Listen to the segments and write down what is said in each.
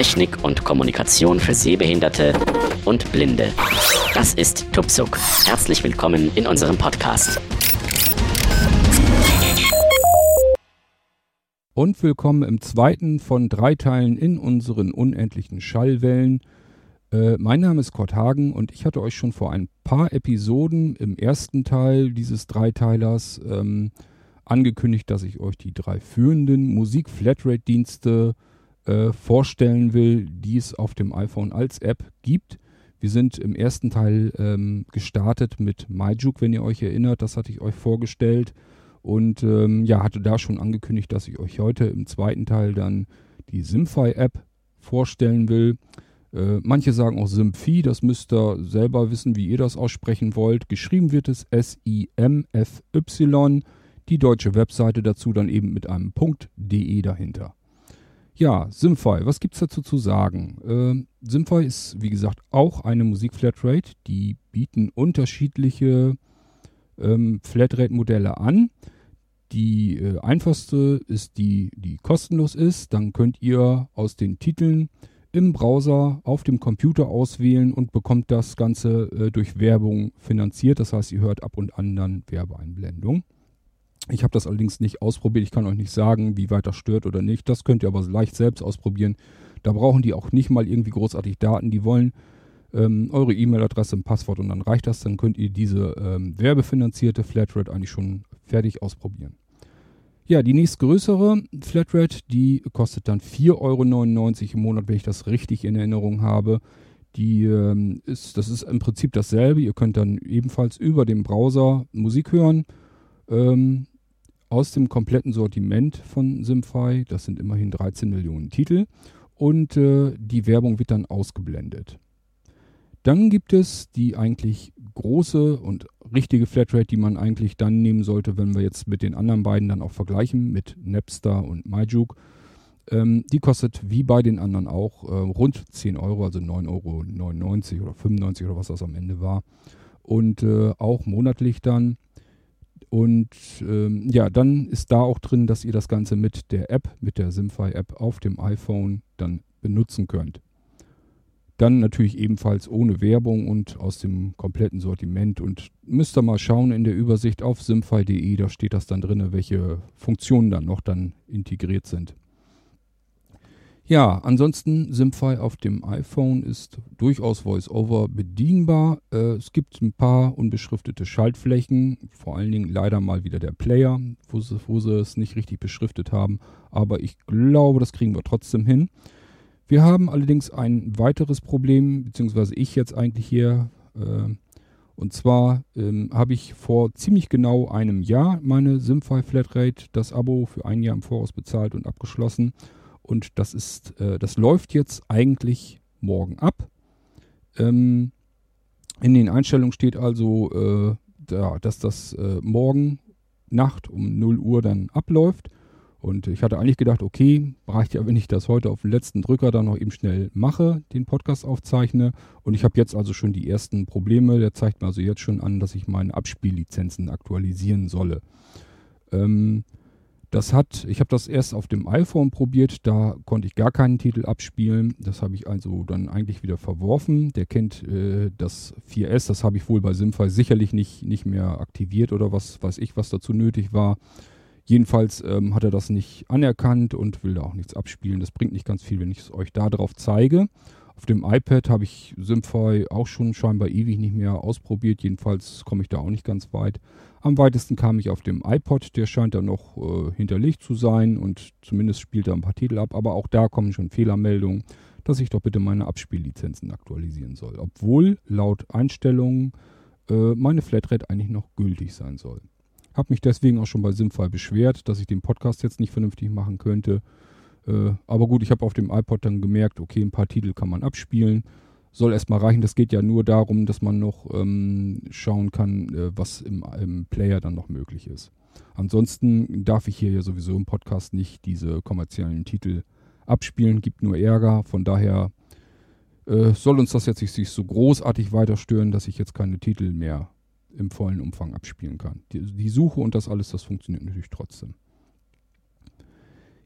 Technik und Kommunikation für Sehbehinderte und Blinde. Das ist Tupsuk. Herzlich willkommen in unserem Podcast. Und willkommen im zweiten von drei Teilen in unseren unendlichen Schallwellen. Äh, mein Name ist Kurt Hagen und ich hatte euch schon vor ein paar Episoden im ersten Teil dieses Dreiteilers ähm, angekündigt, dass ich euch die drei führenden Musik-Flatrate-Dienste äh, vorstellen will, die es auf dem iPhone als App gibt. Wir sind im ersten Teil ähm, gestartet mit MyJuke, wenn ihr euch erinnert, das hatte ich euch vorgestellt. Und ähm, ja, hatte da schon angekündigt, dass ich euch heute im zweiten Teil dann die Simfy-App vorstellen will. Äh, manche sagen auch Symphi, das müsst ihr selber wissen, wie ihr das aussprechen wollt. Geschrieben wird es S-I-M-F-Y. Die deutsche Webseite dazu dann eben mit einem .de dahinter. Ja, Simfy, was gibt's dazu zu sagen? Äh, Simfy ist, wie gesagt, auch eine Musikflatrate. Die bieten unterschiedliche ähm, Flatrate-Modelle an. Die äh, einfachste ist die, die kostenlos ist. Dann könnt ihr aus den Titeln im Browser auf dem Computer auswählen und bekommt das Ganze äh, durch Werbung finanziert. Das heißt, ihr hört ab und an dann Werbeeinblendung. Ich habe das allerdings nicht ausprobiert. Ich kann euch nicht sagen, wie weit das stört oder nicht. Das könnt ihr aber leicht selbst ausprobieren. Da brauchen die auch nicht mal irgendwie großartig Daten. Die wollen ähm, eure E-Mail-Adresse, ein Passwort und dann reicht das. Dann könnt ihr diese ähm, werbefinanzierte Flatrate eigentlich schon fertig ausprobieren. Ja, die nächstgrößere Flatrate, die kostet dann 4,99 Euro im Monat, wenn ich das richtig in Erinnerung habe. Die ähm, ist, das ist im Prinzip dasselbe. Ihr könnt dann ebenfalls über den Browser Musik hören. Ähm, aus dem kompletten Sortiment von Simfy. Das sind immerhin 13 Millionen Titel. Und äh, die Werbung wird dann ausgeblendet. Dann gibt es die eigentlich große und richtige Flatrate, die man eigentlich dann nehmen sollte, wenn wir jetzt mit den anderen beiden dann auch vergleichen, mit Napster und MyJuke. Ähm, die kostet wie bei den anderen auch äh, rund 10 Euro, also 9,99 Euro oder 95 oder was das am Ende war. Und äh, auch monatlich dann. Und ähm, ja, dann ist da auch drin, dass ihr das Ganze mit der App, mit der Simfy-App auf dem iPhone dann benutzen könnt. Dann natürlich ebenfalls ohne Werbung und aus dem kompletten Sortiment. Und müsst ihr mal schauen in der Übersicht auf simfy.de, da steht das dann drin, welche Funktionen dann noch dann integriert sind. Ja, ansonsten Simfy auf dem iPhone ist durchaus VoiceOver bedienbar. Äh, es gibt ein paar unbeschriftete Schaltflächen, vor allen Dingen leider mal wieder der Player, wo sie, wo sie es nicht richtig beschriftet haben. Aber ich glaube, das kriegen wir trotzdem hin. Wir haben allerdings ein weiteres Problem, beziehungsweise ich jetzt eigentlich hier. Äh, und zwar ähm, habe ich vor ziemlich genau einem Jahr meine Simfy Flatrate, das Abo für ein Jahr im Voraus bezahlt und abgeschlossen. Und das ist, äh, das läuft jetzt eigentlich morgen ab. Ähm, in den Einstellungen steht also, äh, da, dass das äh, morgen Nacht um 0 Uhr dann abläuft. Und ich hatte eigentlich gedacht, okay, reicht ja, wenn ich das heute auf den letzten Drücker dann noch eben schnell mache, den Podcast aufzeichne. Und ich habe jetzt also schon die ersten Probleme. Der zeigt mir also jetzt schon an, dass ich meine Abspiellizenzen aktualisieren solle. Ähm, das hat, ich habe das erst auf dem iPhone probiert, da konnte ich gar keinen Titel abspielen. Das habe ich also dann eigentlich wieder verworfen. Der kennt äh, das 4S, das habe ich wohl bei Simfy sicherlich nicht, nicht mehr aktiviert oder was weiß ich, was dazu nötig war. Jedenfalls ähm, hat er das nicht anerkannt und will da auch nichts abspielen. Das bringt nicht ganz viel, wenn ich es euch da drauf zeige. Auf dem iPad habe ich Simfy auch schon scheinbar ewig nicht mehr ausprobiert. Jedenfalls komme ich da auch nicht ganz weit. Am weitesten kam ich auf dem iPod. Der scheint da noch äh, hinterlegt zu sein und zumindest spielt er ein paar Titel ab. Aber auch da kommen schon Fehlermeldungen, dass ich doch bitte meine Abspiellizenzen aktualisieren soll. Obwohl laut Einstellungen äh, meine Flatrate eigentlich noch gültig sein soll. Habe mich deswegen auch schon bei Simfy beschwert, dass ich den Podcast jetzt nicht vernünftig machen könnte. Äh, aber gut, ich habe auf dem iPod dann gemerkt, okay, ein paar Titel kann man abspielen. Soll erstmal reichen. Das geht ja nur darum, dass man noch ähm, schauen kann, äh, was im, im Player dann noch möglich ist. Ansonsten darf ich hier ja sowieso im Podcast nicht diese kommerziellen Titel abspielen, gibt nur Ärger. Von daher äh, soll uns das jetzt nicht so großartig weiter stören, dass ich jetzt keine Titel mehr im vollen Umfang abspielen kann. Die, die Suche und das alles, das funktioniert natürlich trotzdem.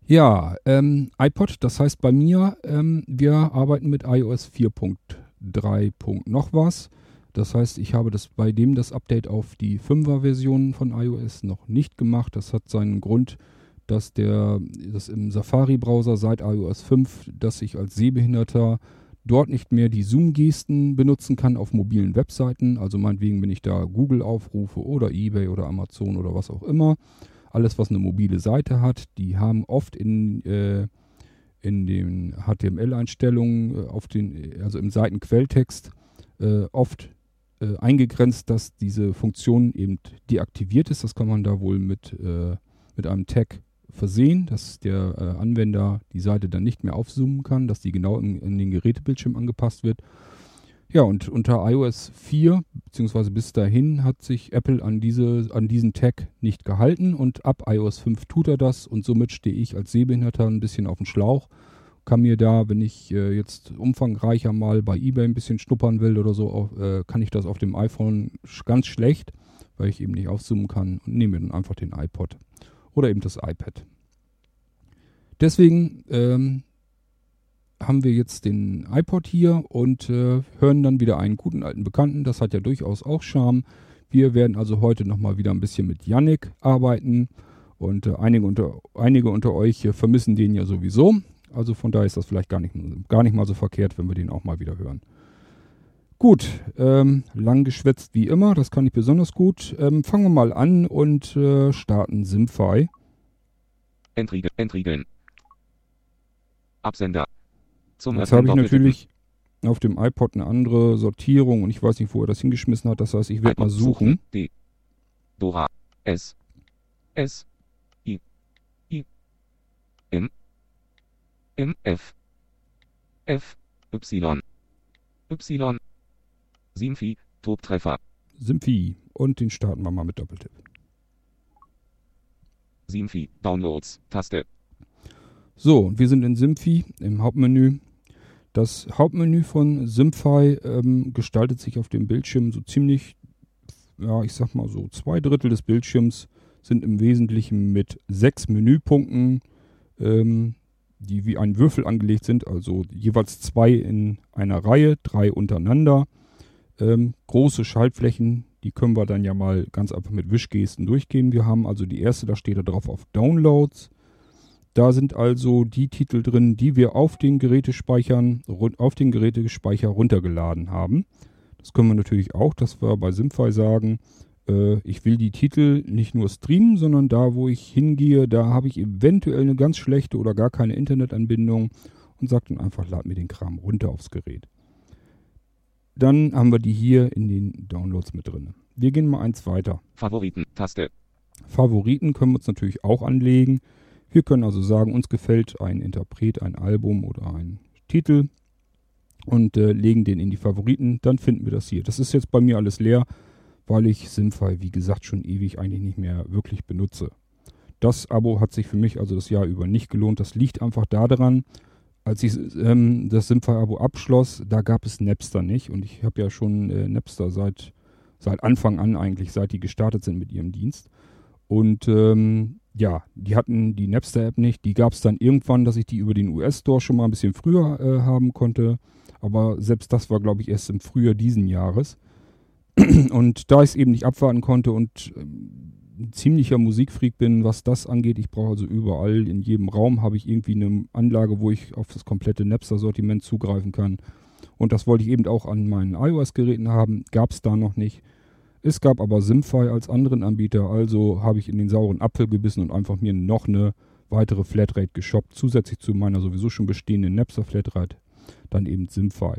Ja, ähm, iPod, das heißt bei mir, ähm, wir arbeiten mit iOS 4.3. noch was. Das heißt, ich habe das bei dem das Update auf die 5er Version von iOS noch nicht gemacht. Das hat seinen Grund, dass der das im Safari Browser seit iOS 5, dass ich als Sehbehinderter dort nicht mehr die Zoom-Gesten benutzen kann auf mobilen Webseiten. Also meinetwegen, wenn ich da Google aufrufe oder eBay oder Amazon oder was auch immer. Alles, was eine mobile Seite hat, die haben oft in, äh, in den HTML-Einstellungen, äh, auf den, also im Seitenquelltext, äh, oft äh, eingegrenzt, dass diese Funktion eben deaktiviert ist. Das kann man da wohl mit, äh, mit einem Tag versehen, dass der äh, Anwender die Seite dann nicht mehr aufzoomen kann, dass die genau in, in, den Gerätebildschirm angepasst wird. Ja, und unter iOS 4, beziehungsweise bis dahin, hat sich Apple an, diese, an diesen Tag nicht gehalten und ab iOS 5 tut er das und somit stehe ich als Sehbehinderter ein bisschen auf dem Schlauch. Kann mir da, wenn ich äh, jetzt umfangreicher mal bei eBay ein bisschen schnuppern will oder so, auch, äh, kann ich das auf dem iPhone ganz schlecht, weil ich eben nicht aufzoomen kann und nehme dann einfach den iPod oder eben das iPad. Deswegen ähm, haben wir jetzt den iPod hier und äh, hören dann wieder einen guten alten Bekannten. Das hat ja durchaus auch Charme. Wir werden also heute nochmal wieder ein bisschen mit Yannick arbeiten. Und äh, einige, unter, einige unter euch äh, vermissen den ja sowieso. Also von daher ist das vielleicht gar nicht, gar nicht mal so verkehrt, wenn wir den auch mal wieder hören. Gut, ähm, lang geschwätzt wie immer, das kann ich besonders gut. Ähm, fangen wir mal an und äh, starten Simfy. Entriegeln. Entriegeln. Absender. Zum Jetzt habe ich natürlich auf dem iPod eine andere Sortierung und ich weiß nicht, wo er das hingeschmissen hat. Das heißt, ich werde mal suchen. D. Dora. S. S. I. I. M. M. F. F. Y. Y. Simfi, Tobtreffer. Simfi. Und den starten wir mal mit Doppeltipp. Simfi, Downloads, Taste. So, wir sind in Simfi im Hauptmenü. Das Hauptmenü von Simfy ähm, gestaltet sich auf dem Bildschirm so ziemlich, ja, ich sag mal so, zwei Drittel des Bildschirms sind im Wesentlichen mit sechs Menüpunkten, ähm, die wie ein Würfel angelegt sind, also jeweils zwei in einer Reihe, drei untereinander. Ähm, große Schaltflächen, die können wir dann ja mal ganz einfach mit Wischgesten durchgehen. Wir haben also die erste, da steht da drauf auf Downloads. Da sind also die Titel drin, die wir auf den Gerätespeichern, auf den Gerätespeicher runtergeladen haben. Das können wir natürlich auch, dass wir bei Simfy sagen, äh, ich will die Titel nicht nur streamen, sondern da, wo ich hingehe, da habe ich eventuell eine ganz schlechte oder gar keine Internetanbindung und sage dann einfach, lad mir den Kram runter aufs Gerät. Dann haben wir die hier in den Downloads mit drin. Wir gehen mal eins weiter. Favoriten, Taste. Favoriten können wir uns natürlich auch anlegen. Wir können also sagen, uns gefällt ein Interpret, ein Album oder ein Titel und äh, legen den in die Favoriten, dann finden wir das hier. Das ist jetzt bei mir alles leer, weil ich Simfy, wie gesagt, schon ewig eigentlich nicht mehr wirklich benutze. Das Abo hat sich für mich also das Jahr über nicht gelohnt. Das liegt einfach daran, als ich ähm, das Simfy-Abo abschloss, da gab es Napster nicht. Und ich habe ja schon äh, Napster seit, seit Anfang an eigentlich, seit die gestartet sind mit ihrem Dienst. Und ähm, ja, die hatten die Napster-App nicht. Die gab es dann irgendwann, dass ich die über den US-Store schon mal ein bisschen früher äh, haben konnte. Aber selbst das war, glaube ich, erst im Frühjahr diesen Jahres. Und da ich es eben nicht abwarten konnte und ein ziemlicher Musikfreak bin, was das angeht, ich brauche also überall, in jedem Raum habe ich irgendwie eine Anlage, wo ich auf das komplette Napster-Sortiment zugreifen kann. Und das wollte ich eben auch an meinen iOS-Geräten haben, gab es da noch nicht. Es gab aber Simfy als anderen Anbieter, also habe ich in den sauren Apfel gebissen und einfach mir noch eine weitere Flatrate geshoppt, zusätzlich zu meiner sowieso schon bestehenden Napster Flatrate, dann eben Simfy.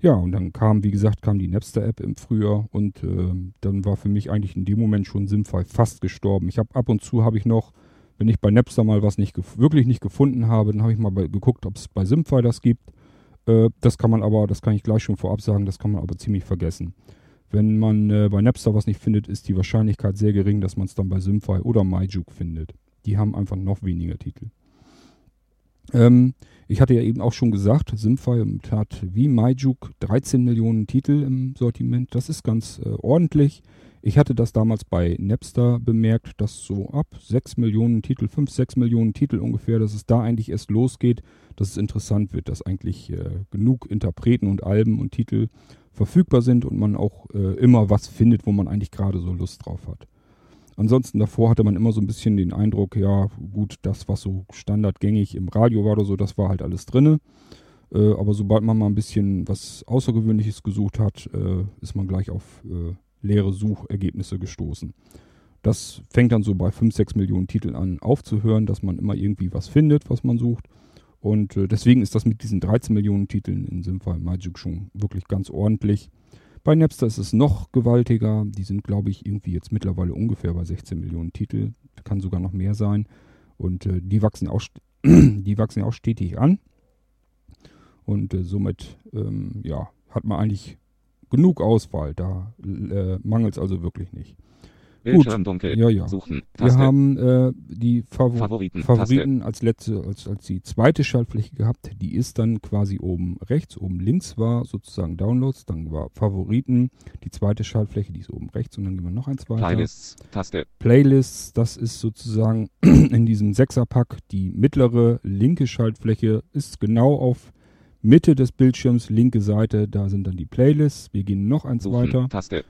Ja, und dann kam, wie gesagt, kam die Napster-App im Frühjahr und äh, dann war für mich eigentlich in dem Moment schon Simfy fast gestorben. Ich habe ab und zu habe ich noch, wenn ich bei Napster mal was nicht wirklich nicht gefunden habe, dann habe ich mal bei, geguckt, ob es bei Simfy das gibt. Äh, das kann man aber, das kann ich gleich schon vorab sagen, das kann man aber ziemlich vergessen. Wenn man äh, bei Napster was nicht findet, ist die Wahrscheinlichkeit sehr gering, dass man es dann bei Simfy oder MyJuke findet. Die haben einfach noch weniger Titel. Ähm, ich hatte ja eben auch schon gesagt, Simfy hat wie MyJuke 13 Millionen Titel im Sortiment. Das ist ganz äh, ordentlich. Ich hatte das damals bei Napster bemerkt, dass so ab 6 Millionen Titel, 5, 6 Millionen Titel ungefähr, dass es da eigentlich erst losgeht, dass es interessant wird, dass eigentlich äh, genug Interpreten und Alben und Titel verfügbar sind und man auch äh, immer was findet, wo man eigentlich gerade so Lust drauf hat. Ansonsten davor hatte man immer so ein bisschen den Eindruck, ja gut, das, was so standardgängig im Radio war oder so, das war halt alles drinne. Äh, aber sobald man mal ein bisschen was Außergewöhnliches gesucht hat, äh, ist man gleich auf äh, leere Suchergebnisse gestoßen. Das fängt dann so bei 5, 6 Millionen Titeln an aufzuhören, dass man immer irgendwie was findet, was man sucht. Und äh, deswegen ist das mit diesen 13 Millionen Titeln in Simfy Magic schon wirklich ganz ordentlich. Bei Napster ist es noch gewaltiger. Die sind, glaube ich, irgendwie jetzt mittlerweile ungefähr bei 16 Millionen Titel. Kann sogar noch mehr sein. Und äh, die, wachsen auch, die wachsen auch stetig an. Und äh, somit ähm, ja, hat man eigentlich genug Auswahl. Da äh, mangelt es also wirklich nicht. Bildschirm dunkel. Ja, ja. Suchen. Wir haben äh, die Favor Favoriten. Favoriten als letzte, als, als die zweite Schaltfläche gehabt. Die ist dann quasi oben rechts, oben links war sozusagen Downloads, dann war Favoriten, die zweite Schaltfläche, die ist oben rechts und dann gehen wir noch eins weiter. Playlists. Taste. Playlists, das ist sozusagen in diesem Sechserpack die mittlere linke Schaltfläche, ist genau auf Mitte des Bildschirms, linke Seite, da sind dann die Playlists. Wir gehen noch eins Suchen. weiter. Taste.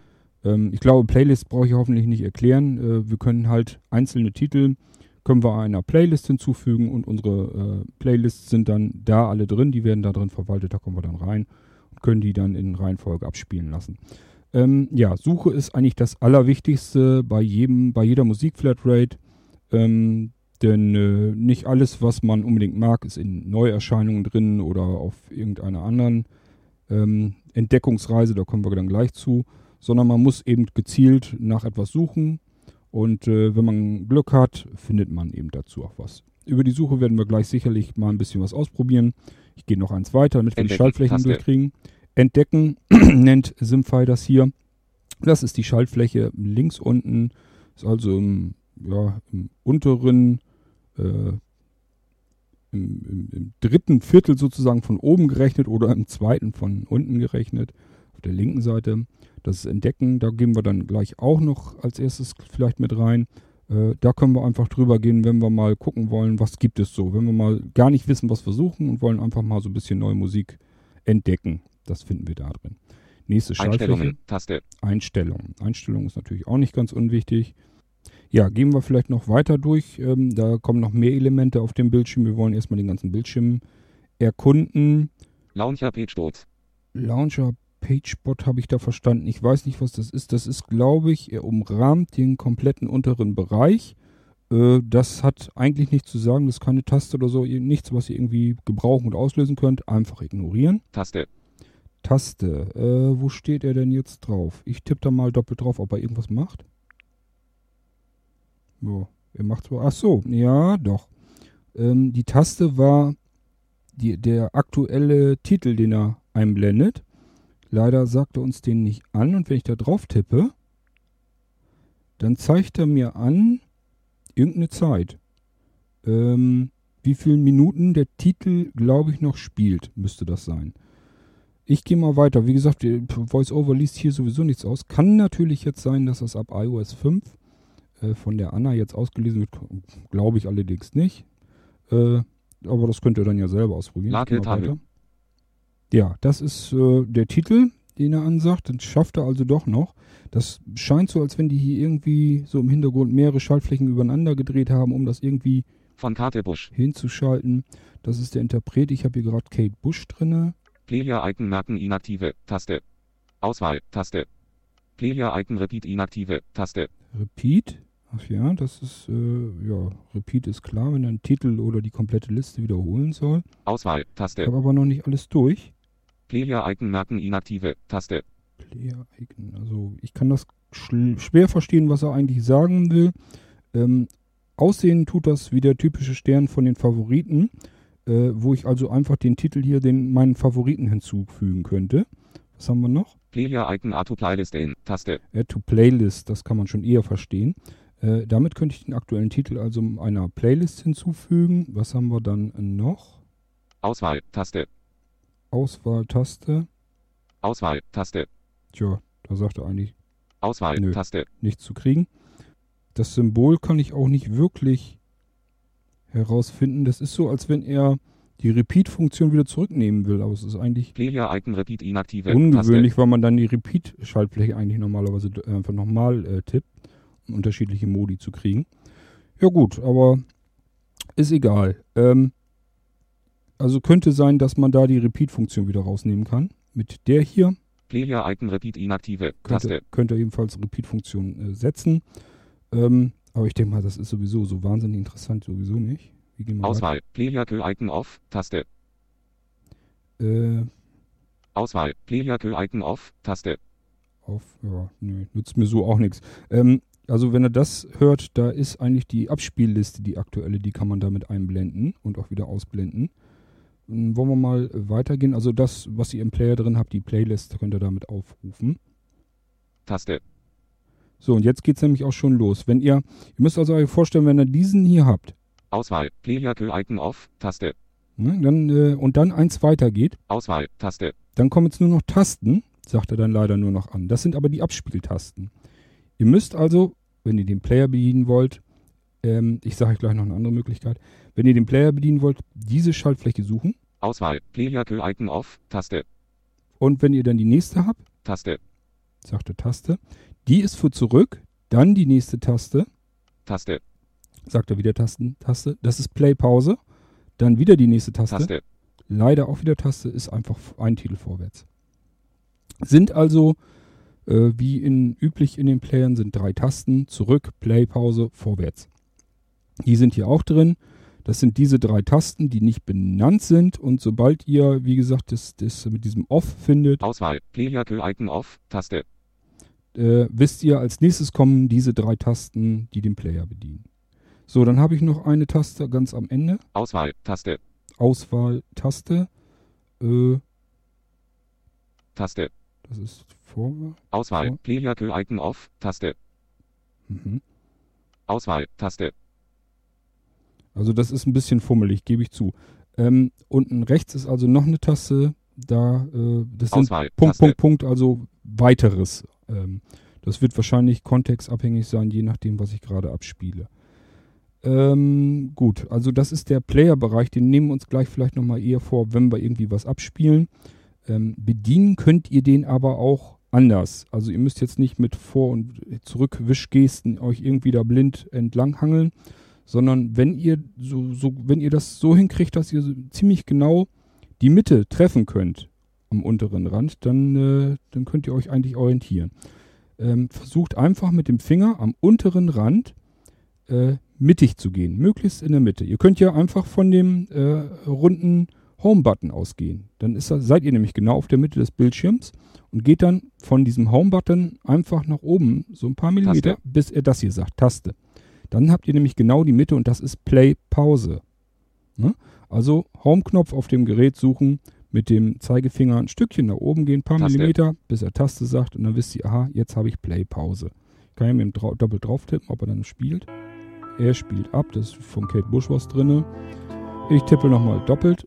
Ähm, ich glaube, Playlists brauche ich hoffentlich nicht erklären. Äh, wir können halt einzelne Titel, können wir einer Playlist hinzufügen und unsere äh, Playlists sind dann da alle drin. Die werden da drin verwaltet, da kommen wir dann rein und können die dann in Reihenfolge abspielen lassen. Ähm, ja, Suche ist eigentlich das Allerwichtigste bei jedem, bei jeder Musikflatrate. Ähm, denn äh, nicht alles, was man unbedingt mag, ist in Neuerscheinungen drin oder auf irgendeiner anderen ähm, Entdeckungsreise, da kommen wir dann gleich zu, sondern man muss eben gezielt nach etwas suchen und äh, wenn man Glück hat, findet man eben dazu auch was. Über die Suche werden wir gleich sicherlich mal ein bisschen was ausprobieren. Ich gehe noch eins weiter, damit wir die Entdecken, Schaltflächen Taste. durchkriegen. Entdecken nennt Simfy das hier. Das ist die Schaltfläche links unten, ist also im, ja, im unteren, im, im, im dritten Viertel sozusagen von oben gerechnet oder im zweiten von unten gerechnet, auf der linken Seite. Das ist Entdecken, da gehen wir dann gleich auch noch als erstes vielleicht mit rein. Äh, da können wir einfach drüber gehen, wenn wir mal gucken wollen, was gibt es so. Wenn wir mal gar nicht wissen, was wir suchen und wollen einfach mal so ein bisschen neue Musik entdecken. Das finden wir da drin. Nächste Schaltfläche. Einstellungen. Taste. Einstellungen. Einstellungen ist natürlich auch nicht ganz unwichtig. Ja, gehen wir vielleicht noch weiter durch. Ähm, da kommen noch mehr Elemente auf dem Bildschirm. Wir wollen erstmal den ganzen Bildschirm erkunden. Launcher Page Dot. Launcher PageBot habe ich da verstanden. Ich weiß nicht, was das ist. Das ist, glaube ich, er umrahmt den kompletten unteren Bereich. Äh, das hat eigentlich nichts zu sagen. Das ist keine Taste oder so. Nichts, was ihr irgendwie gebrauchen und auslösen könnt. Einfach ignorieren. Taste. Taste. Äh, wo steht er denn jetzt drauf? Ich tippe da mal doppelt drauf, ob er irgendwas macht. Ja, er macht zwar. Ach so, ja, doch. Ähm, die Taste war die, der aktuelle Titel, den er einblendet. Leider sagt er uns den nicht an und wenn ich da drauf tippe, dann zeigt er mir an irgendeine Zeit. Ähm, wie viele Minuten der Titel, glaube ich, noch spielt, müsste das sein. Ich gehe mal weiter. Wie gesagt, VoiceOver liest hier sowieso nichts aus. Kann natürlich jetzt sein, dass das ab iOS 5 äh, von der Anna jetzt ausgelesen wird. Glaube ich allerdings nicht. Äh, aber das könnt ihr dann ja selber ausprobieren. Weiter. Ja, das ist äh, der Titel, den er ansagt. Den schafft er also doch noch. Das scheint so, als wenn die hier irgendwie so im Hintergrund mehrere Schaltflächen übereinander gedreht haben, um das irgendwie Von Karte Busch. hinzuschalten. Das ist der Interpret. Ich habe hier gerade Kate Bush drinne. Player Icon merken inaktive. Taste. Auswahl. Taste. Player Icon Repeat inaktive. Taste. Repeat. Ach ja, das ist, äh, ja, Repeat ist klar, wenn er einen Titel oder die komplette Liste wiederholen soll. Auswahl. Ich Taste. habe aber noch nicht alles durch. Player Icon merken inaktive. Taste. Player Icon. Also ich kann das schwer verstehen, was er eigentlich sagen will. Ähm, aussehen tut das wie der typische Stern von den Favoriten, äh, wo ich also einfach den Titel hier den meinen Favoriten hinzufügen könnte. Was haben wir noch? Player Icon Auto Playlist in. Taste. Add to Playlist, das kann man schon eher verstehen. Äh, damit könnte ich den aktuellen Titel also einer Playlist hinzufügen. Was haben wir dann noch? Auswahl. Taste. Auswahltaste. Auswahl. Taste. Tja, da sagt er eigentlich Auswahl, Nö. Taste, nichts zu kriegen. Das Symbol kann ich auch nicht wirklich herausfinden. Das ist so, als wenn er die Repeat-Funktion wieder zurücknehmen will, aber es ist eigentlich Icon Taste, ungewöhnlich, weil man dann die Repeat-Schaltfläche eigentlich normalerweise d- einfach nochmal äh, tippt, unterschiedliche Modi zu kriegen. Ja gut, aber ist egal. Ähm, also könnte sein, dass man da die Repeat-Funktion wieder rausnehmen kann. Mit der hier Player Icon Repeat inaktive, könnte, Taste, könnte ebenfalls Repeat-Funktion äh, setzen. Ähm, aber ich denke mal, das ist sowieso so wahnsinnig interessant, sowieso nicht. Auswahl, Player Key Icon off, Taste, weiter? Äh, Auswahl, Player Key Icon off, Taste, auf, ja, nö, nützt mir so auch nichts. Ähm, also wenn er das hört, da ist eigentlich die Abspielliste, die aktuelle, die kann man damit einblenden und auch wieder ausblenden. Ähm, wollen wir mal weitergehen? Also das, was ihr im Player drin habt, die Playlist, könnt ihr damit aufrufen. Taste, So, und jetzt geht's nämlich auch schon los. Wenn ihr, ihr müsst also euch vorstellen, wenn ihr diesen hier habt, Auswahl, Player Icon off, Taste, ne, dann, äh, und dann eins weitergeht, Auswahl, Taste, Dann kommen jetzt nur noch Tasten, sagt er dann leider nur noch an. Das sind aber die Abspieltasten. Ihr müsst also, wenn ihr den Player bedienen wollt, ähm, ich sage euch gleich noch eine andere Möglichkeit, wenn ihr den Player bedienen wollt, diese Schaltfläche suchen. Auswahl, Player Key Icon off, Taste, und wenn ihr dann die nächste habt, Taste, sagt er Taste, die ist für zurück, dann die nächste Taste, Taste, sagt er wieder Tasten, Taste, das ist Play Pause, dann wieder die nächste Taste, Taste, leider auch wieder Taste, ist einfach ein Titel vorwärts. Sind also, äh, wie in, üblich in den Playern, sind drei Tasten, zurück, Play, Pause, vorwärts. Die sind hier auch drin. Das sind diese drei Tasten, die nicht benannt sind. Und sobald ihr, wie gesagt, das, das mit diesem Off findet, Auswahl, Player Icon off, Taste, äh, wisst ihr, als nächstes kommen diese drei Tasten, die den Player bedienen. So, dann habe ich noch eine Taste ganz am Ende. Auswahl, Taste, Auswahl-Taste. Äh, Taste, das ist vorwärts. Auswahl, Vor- Player Icon off, Taste, Mhm. Auswahl, Taste, Also das ist ein bisschen fummelig, gebe ich zu. Ähm, unten rechts ist also noch eine Taste, da äh, das sind Auswahl, Punkt, Taste, Punkt, Punkt, also weiteres. Ähm, das wird wahrscheinlich kontextabhängig sein, je nachdem, was ich gerade abspiele. Ähm, gut, also das ist der Player-Bereich, den nehmen wir uns gleich vielleicht nochmal eher vor, wenn wir irgendwie was abspielen. Ähm, bedienen könnt ihr den aber auch anders. Also ihr müsst jetzt nicht mit Vor- und Zurückwischgesten euch irgendwie da blind entlanghangeln, sondern wenn ihr so, so, wenn ihr das so hinkriegt, dass ihr so ziemlich genau die Mitte treffen könnt am unteren Rand, dann, äh, dann könnt ihr euch eigentlich orientieren. Ähm, versucht einfach mit dem Finger am unteren Rand äh, mittig zu gehen, möglichst in der Mitte. Ihr könnt ja einfach von dem äh, runden Home-Button ausgehen. Dann ist seid ihr nämlich genau auf der Mitte des Bildschirms und geht dann von diesem Home-Button einfach nach oben, so ein paar Millimeter, Taste. bis er das hier sagt, Taste. Dann habt ihr nämlich genau die Mitte und das ist Play Pause. Ne? Also Home-Knopf auf dem Gerät suchen, mit dem Zeigefinger ein Stückchen nach oben gehen, ein paar Taste. Millimeter, bis er Taste sagt und dann wisst ihr, aha, jetzt habe ich Play Pause. Kann ja mit dem Drau doppelt drauf tippen, ob er dann spielt. Er spielt ab, das ist von Kate Bush was drinne. Ich tippe nochmal doppelt.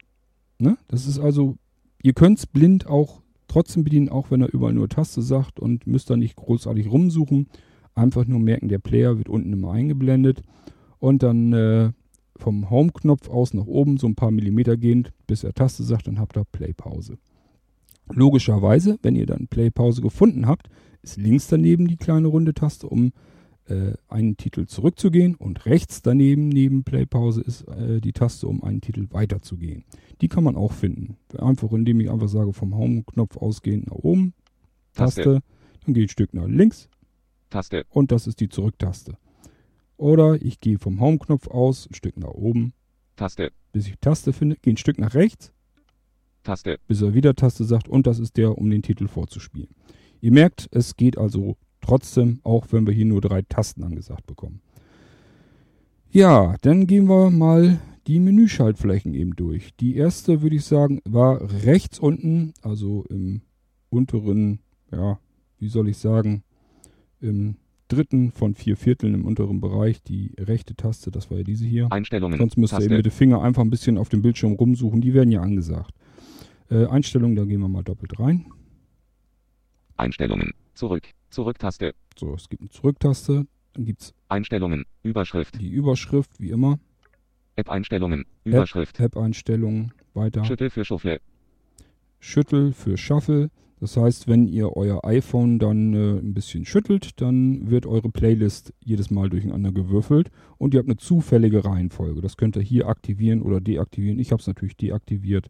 Ne? Das ist also, ihr könnt es blind auch trotzdem bedienen, auch wenn er überall nur Taste sagt und müsst da nicht großartig rumsuchen. Einfach nur merken, der Player wird unten immer eingeblendet und dann äh, vom Home-Knopf aus nach oben so ein paar Millimeter gehend, bis er Taste sagt, dann habt ihr Play-Pause. Logischerweise, wenn ihr dann Play-Pause gefunden habt, ist links daneben die kleine runde Taste, um äh, einen Titel zurückzugehen und rechts daneben, neben Play-Pause, ist äh, die Taste, um einen Titel weiterzugehen. Die kann man auch finden. Einfach indem ich einfach sage, vom Home-Knopf ausgehend nach oben, Taste, Taste. dann gehe ich ein Stück nach links Taste, und das ist die Zurücktaste. Oder ich gehe vom Home-Knopf aus, ein Stück nach oben, Taste, bis ich Taste finde, gehe ein Stück nach rechts, Taste, bis er wieder Taste sagt und das ist der, um den Titel vorzuspielen. Ihr merkt, es geht also trotzdem, auch wenn wir hier nur drei Tasten angesagt bekommen. Ja, dann gehen wir mal die Menüschaltflächen eben durch. Die erste, würde ich sagen, war rechts unten, also im unteren, ja, wie soll ich sagen, im dritten von vier Vierteln im unteren Bereich, die rechte Taste, das war ja diese hier. Einstellungen, Sonst müsst ihr eben mit dem Finger einfach ein bisschen auf dem Bildschirm rumsuchen, die werden ja angesagt. Äh, Einstellungen, da gehen wir mal doppelt rein. Einstellungen, zurück, Zurücktaste, So, es gibt eine Zurücktaste, dann gibt es Einstellungen, Überschrift, die Überschrift, wie immer. App-Einstellungen, Überschrift, App-Einstellungen, weiter. Schüttel für Schuffle, Schüttel für Shuffle. Das heißt, wenn ihr euer iPhone dann äh, ein bisschen schüttelt, dann wird eure Playlist jedes Mal durcheinander gewürfelt und ihr habt eine zufällige Reihenfolge. Das könnt ihr hier aktivieren oder deaktivieren. Ich habe es natürlich deaktiviert,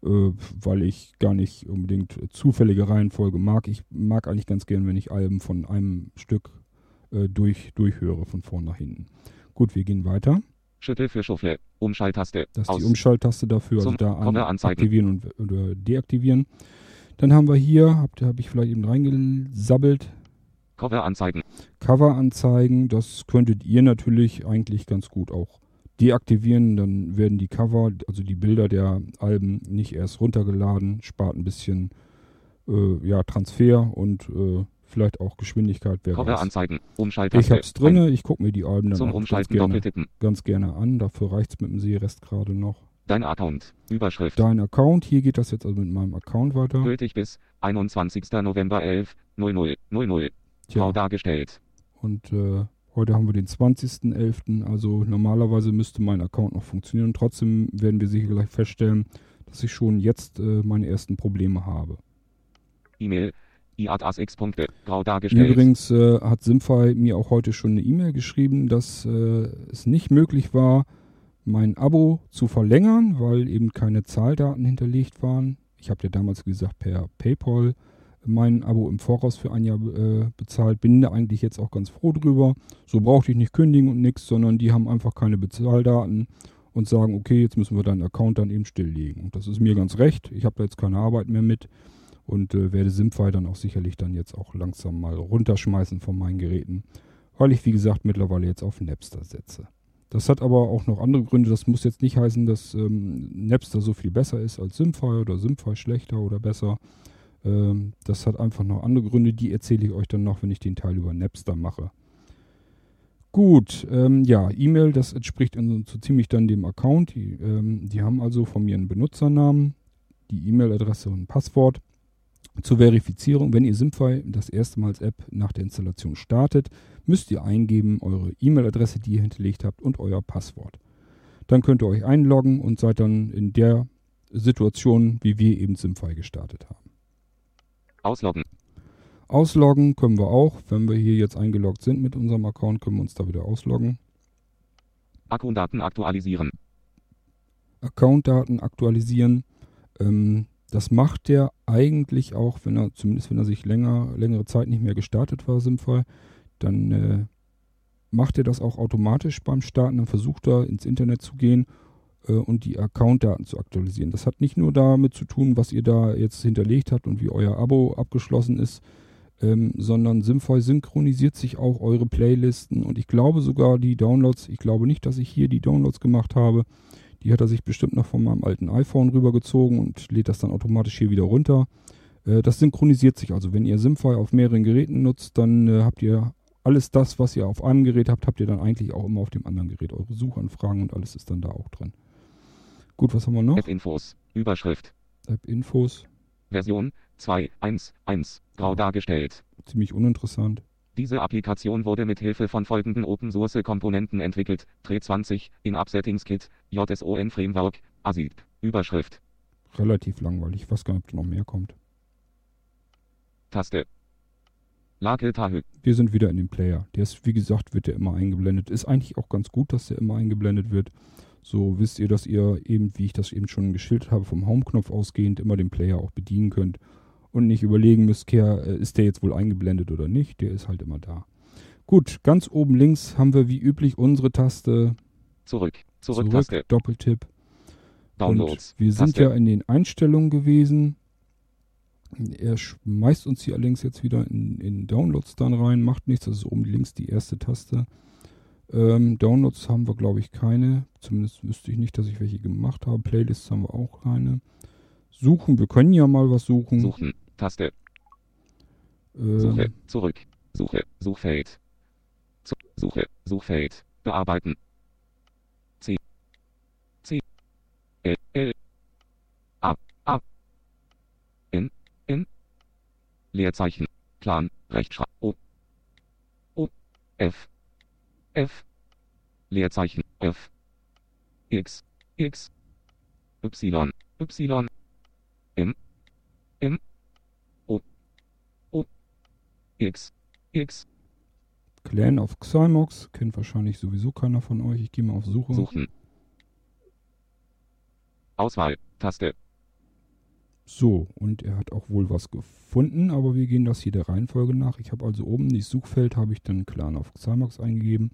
weil ich gar nicht unbedingt zufällige Reihenfolge mag. Ich mag eigentlich ganz gern, wenn ich Alben von einem Stück äh, durch, durchhöre, von vorn nach hinten. Gut, wir gehen weiter. Schüttel für Schuffle, Umschalttaste, Das ist aus, die Umschalttaste dafür, also Zum da an, aktivieren und oder deaktivieren. Dann haben wir hier, habe ich vielleicht eben reingesabbelt, Cover anzeigen, Cover anzeigen. Das könntet ihr natürlich eigentlich ganz gut auch deaktivieren. Dann werden die Cover, also die Bilder der Alben nicht erst runtergeladen, spart ein bisschen äh, ja, Transfer und äh, vielleicht auch Geschwindigkeit. Wer Cover weiß. anzeigen, Ich Umschalttaste, hab's drinne, ich gucke mir die Alben dann zum auch ganz Umschalten gerne, ganz gerne an. Dafür reicht's mit dem Seerest gerade noch. dein Account, Überschrift, Dein Account, hier geht das jetzt also mit meinem Account weiter. gültig bis 21. November 11, 00, 00, Tja, Grau dargestellt, und äh, heute haben wir den 20.11. Also normalerweise müsste mein Account noch funktionieren. Und trotzdem werden wir sicher gleich feststellen, dass ich schon jetzt äh, meine ersten Probleme habe. E-Mail, iAtasx Punkte, grau dargestellt, Übrigens äh, hat Simfy mir auch heute schon eine E-Mail geschrieben, dass äh, es nicht möglich war, mein Abo zu verlängern, weil eben keine Zahldaten hinterlegt waren. Ich habe ja damals, gesagt, per PayPal mein Abo im Voraus für ein Jahr äh, bezahlt. Bin da eigentlich jetzt auch ganz froh drüber. So brauchte ich nicht kündigen und nichts, sondern die haben einfach keine Bezahldaten und sagen, okay, jetzt müssen wir deinen Account dann eben stilllegen. Und das ist mir ganz recht. Ich habe da jetzt keine Arbeit mehr mit und äh, werde Simfy dann auch sicherlich dann jetzt auch langsam mal runterschmeißen von meinen Geräten, weil ich wie gesagt mittlerweile jetzt auf Napster setze. Das hat aber auch noch andere Gründe. Das muss jetzt nicht heißen, dass ähm, Napster so viel besser ist als Simfy oder Simfy schlechter oder besser. Ähm, das hat einfach noch andere Gründe, die erzähle ich euch dann noch, wenn ich den Teil über Napster mache. Gut, ähm, ja, E-Mail, das entspricht in, so ziemlich dann dem Account. Die, ähm, die haben also von mir einen Benutzernamen, die E-Mail-Adresse und ein Passwort. Zur Verifizierung, wenn ihr Simfy das erste Mal als App nach der Installation startet, müsst ihr eingeben eure E-Mail-Adresse, die ihr hinterlegt habt und euer Passwort. Dann könnt ihr euch einloggen und seid dann in der Situation, wie wir eben Simfy gestartet haben. Ausloggen, Ausloggen können wir auch. Wenn wir hier jetzt eingeloggt sind mit unserem Account, können wir uns da wieder ausloggen. Akkudaten aktualisieren, Accountdaten aktualisieren. Ähm, das macht der eigentlich auch, wenn er, zumindest wenn er sich länger, längere Zeit nicht mehr gestartet war, Simfy, dann äh, macht er das auch automatisch beim Starten. Dann versucht er ins Internet zu gehen äh, und die Accountdaten zu aktualisieren. Das hat nicht nur damit zu tun, was ihr da jetzt hinterlegt habt und wie euer Abo abgeschlossen ist, ähm, sondern Simfy synchronisiert sich auch eure Playlisten und ich glaube sogar die Downloads, ich glaube nicht, dass ich hier die Downloads gemacht habe, die hat er sich bestimmt noch von meinem alten iPhone rübergezogen und lädt das dann automatisch hier wieder runter. Äh, das synchronisiert sich also. Wenn ihr Simfy auf mehreren Geräten nutzt, dann äh, habt ihr alles das, was ihr auf einem Gerät habt, habt ihr dann eigentlich auch immer auf dem anderen Gerät. Eure Suchanfragen und alles ist dann da auch drin. Gut, was haben wir noch? App-Infos, Überschrift, App-Infos. Version 2.1.1, grau dargestellt. Ziemlich uninteressant. Diese Applikation wurde mit Hilfe von folgenden Open-Source-Komponenten entwickelt. Tre20, in Upsettings-Kit, JSON Framework, ASIP. Überschrift, Relativ langweilig. Ich weiß gar nicht, ob da noch mehr kommt. Taste. Lage Tahü, Wir sind wieder in dem Player. Der ist, wie gesagt, wird der immer eingeblendet. Ist eigentlich auch ganz gut, dass der immer eingeblendet wird. So wisst ihr, dass ihr eben, wie ich das eben schon geschildert habe, vom Home-Knopf ausgehend immer den Player auch bedienen könnt. Und nicht überlegen müsst, äh, ist der jetzt wohl eingeblendet oder nicht. Der ist halt immer da. Gut, ganz oben links haben wir wie üblich unsere Taste zurück, zurück, zurück, Taste, Doppeltipp. Downloads, Und wir sind Taste, ja in den Einstellungen gewesen. Er schmeißt uns hier allerdings jetzt wieder in, in Downloads dann rein. Macht nichts, das ist oben links die erste Taste. Ähm, Downloads haben wir, glaube ich, keine. Zumindest wüsste ich nicht, dass ich welche gemacht habe. Playlists haben wir auch keine. Suchen, wir können ja mal was suchen. suchen, Taste, Ähm, Suche, zurück, Suche, Suchfeld, Suche, Suchfeld, bearbeiten, C, C, L, L, A, A, N, N, Leerzeichen, Plan, Rechtschreib, O, F, F, Leerzeichen, F, X, X, Y, Y, M, M, O, O, X, X, Clan of Xymox kennt wahrscheinlich sowieso keiner von euch. Ich gehe mal auf Suche. Suchen. Auswahl, Taste, So, und er hat auch wohl was gefunden, aber wir gehen das hier der Reihenfolge nach. Ich habe also oben das Suchfeld, habe ich dann Clan of Xymox eingegeben.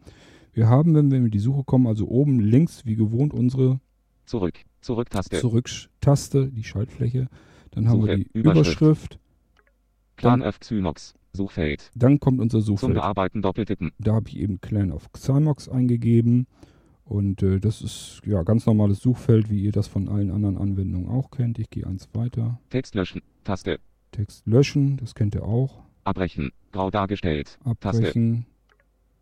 Wir haben, wenn wir in die Suche kommen, also oben links wie gewohnt unsere zurück, Zurück-Taste, Zurück-Taste, die Schaltfläche. Dann haben wir Suche, die Überschrift. Clan dann- F Xymox, Suchfeld, Dann kommt unser zum Suchfeld. Bearbeiten doppeltippen, Da habe ich eben Clan of Xymox eingegeben. Und äh, das ist ja ganz normales Suchfeld, wie ihr das von allen anderen Anwendungen auch kennt. Ich gehe eins weiter. Text löschen, Taste, Text löschen, das kennt ihr auch. abbrechen, grau dargestellt, Taste, Abbrechen.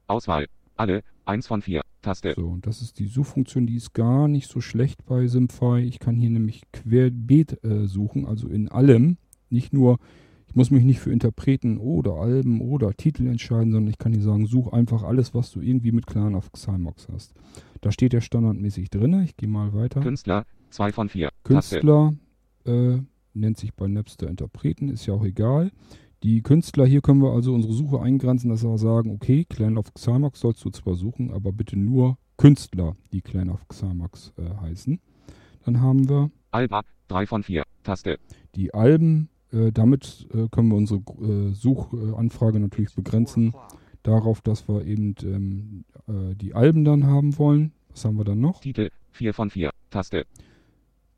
Auswahl, alle, 1 von 4, Taste, So, und das ist die Suchfunktion, die ist gar nicht so schlecht bei Simfy. Ich kann hier nämlich querbeet äh, suchen, also in allem. Nicht nur, ich muss mich nicht für Interpreten oder Alben oder Titel entscheiden, sondern ich kann hier sagen, such einfach alles, was du irgendwie mit Clan of Xymox hast. Da steht der standardmäßig drin. Ich gehe mal weiter. Künstler, 2 von 4, Taste, Künstler äh, nennt sich bei Napster Interpreten, ist ja auch egal. Die Künstler, hier können wir also unsere Suche eingrenzen, dass wir sagen, okay, Clan of Xymox sollst du zwar suchen, aber bitte nur Künstler, die Clan of Xymox äh, heißen. Dann haben wir Alba, 3 von 4, Taste, die Alben. Äh, damit äh, können wir unsere äh, Suchanfrage natürlich begrenzen darauf, dass wir eben ähm, äh, die Alben dann haben wollen. Was haben wir dann noch? Titel, 4 von 4, Taste,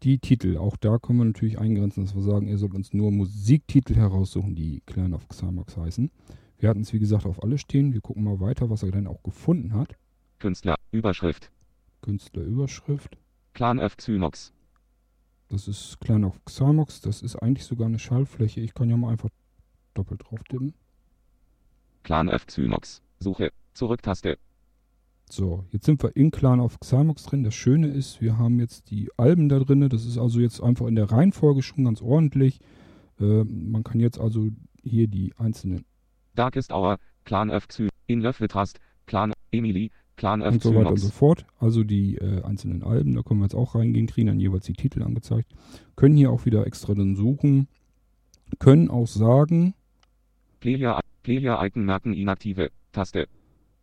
Die Titel, auch da können wir natürlich eingrenzen, dass wir sagen, ihr sollt uns nur Musiktitel heraussuchen, die Clan of Xymox heißen. Wir hatten es wie gesagt auf alle stehen. Wir gucken mal weiter, was er dann auch gefunden hat. Künstler, Überschrift, Künstlerüberschrift. Clan F Xymox, Das ist Clan of Xymox. Das ist eigentlich sogar eine Schallfläche. Ich kann ja mal einfach doppelt drauf tippen. Clan F Xymox, Suche, Zurück-Taste, So, jetzt sind wir in Clan of Xymox drin. Das Schöne ist, wir haben jetzt die Alben da drin. Das ist also jetzt einfach in der Reihenfolge schon ganz ordentlich. Äh, man kann jetzt also hier die einzelnen Darkest Hour, Clan F Xy, In Love Trust, Clan Emily, Clan F und so weiter und so fort. Also die äh, einzelnen Alben, da können wir jetzt auch reingehen, kriegen dann jeweils die Titel angezeigt. Können hier auch wieder extra dann suchen. Können auch sagen, Player, Player Icon merken inaktive, Taste,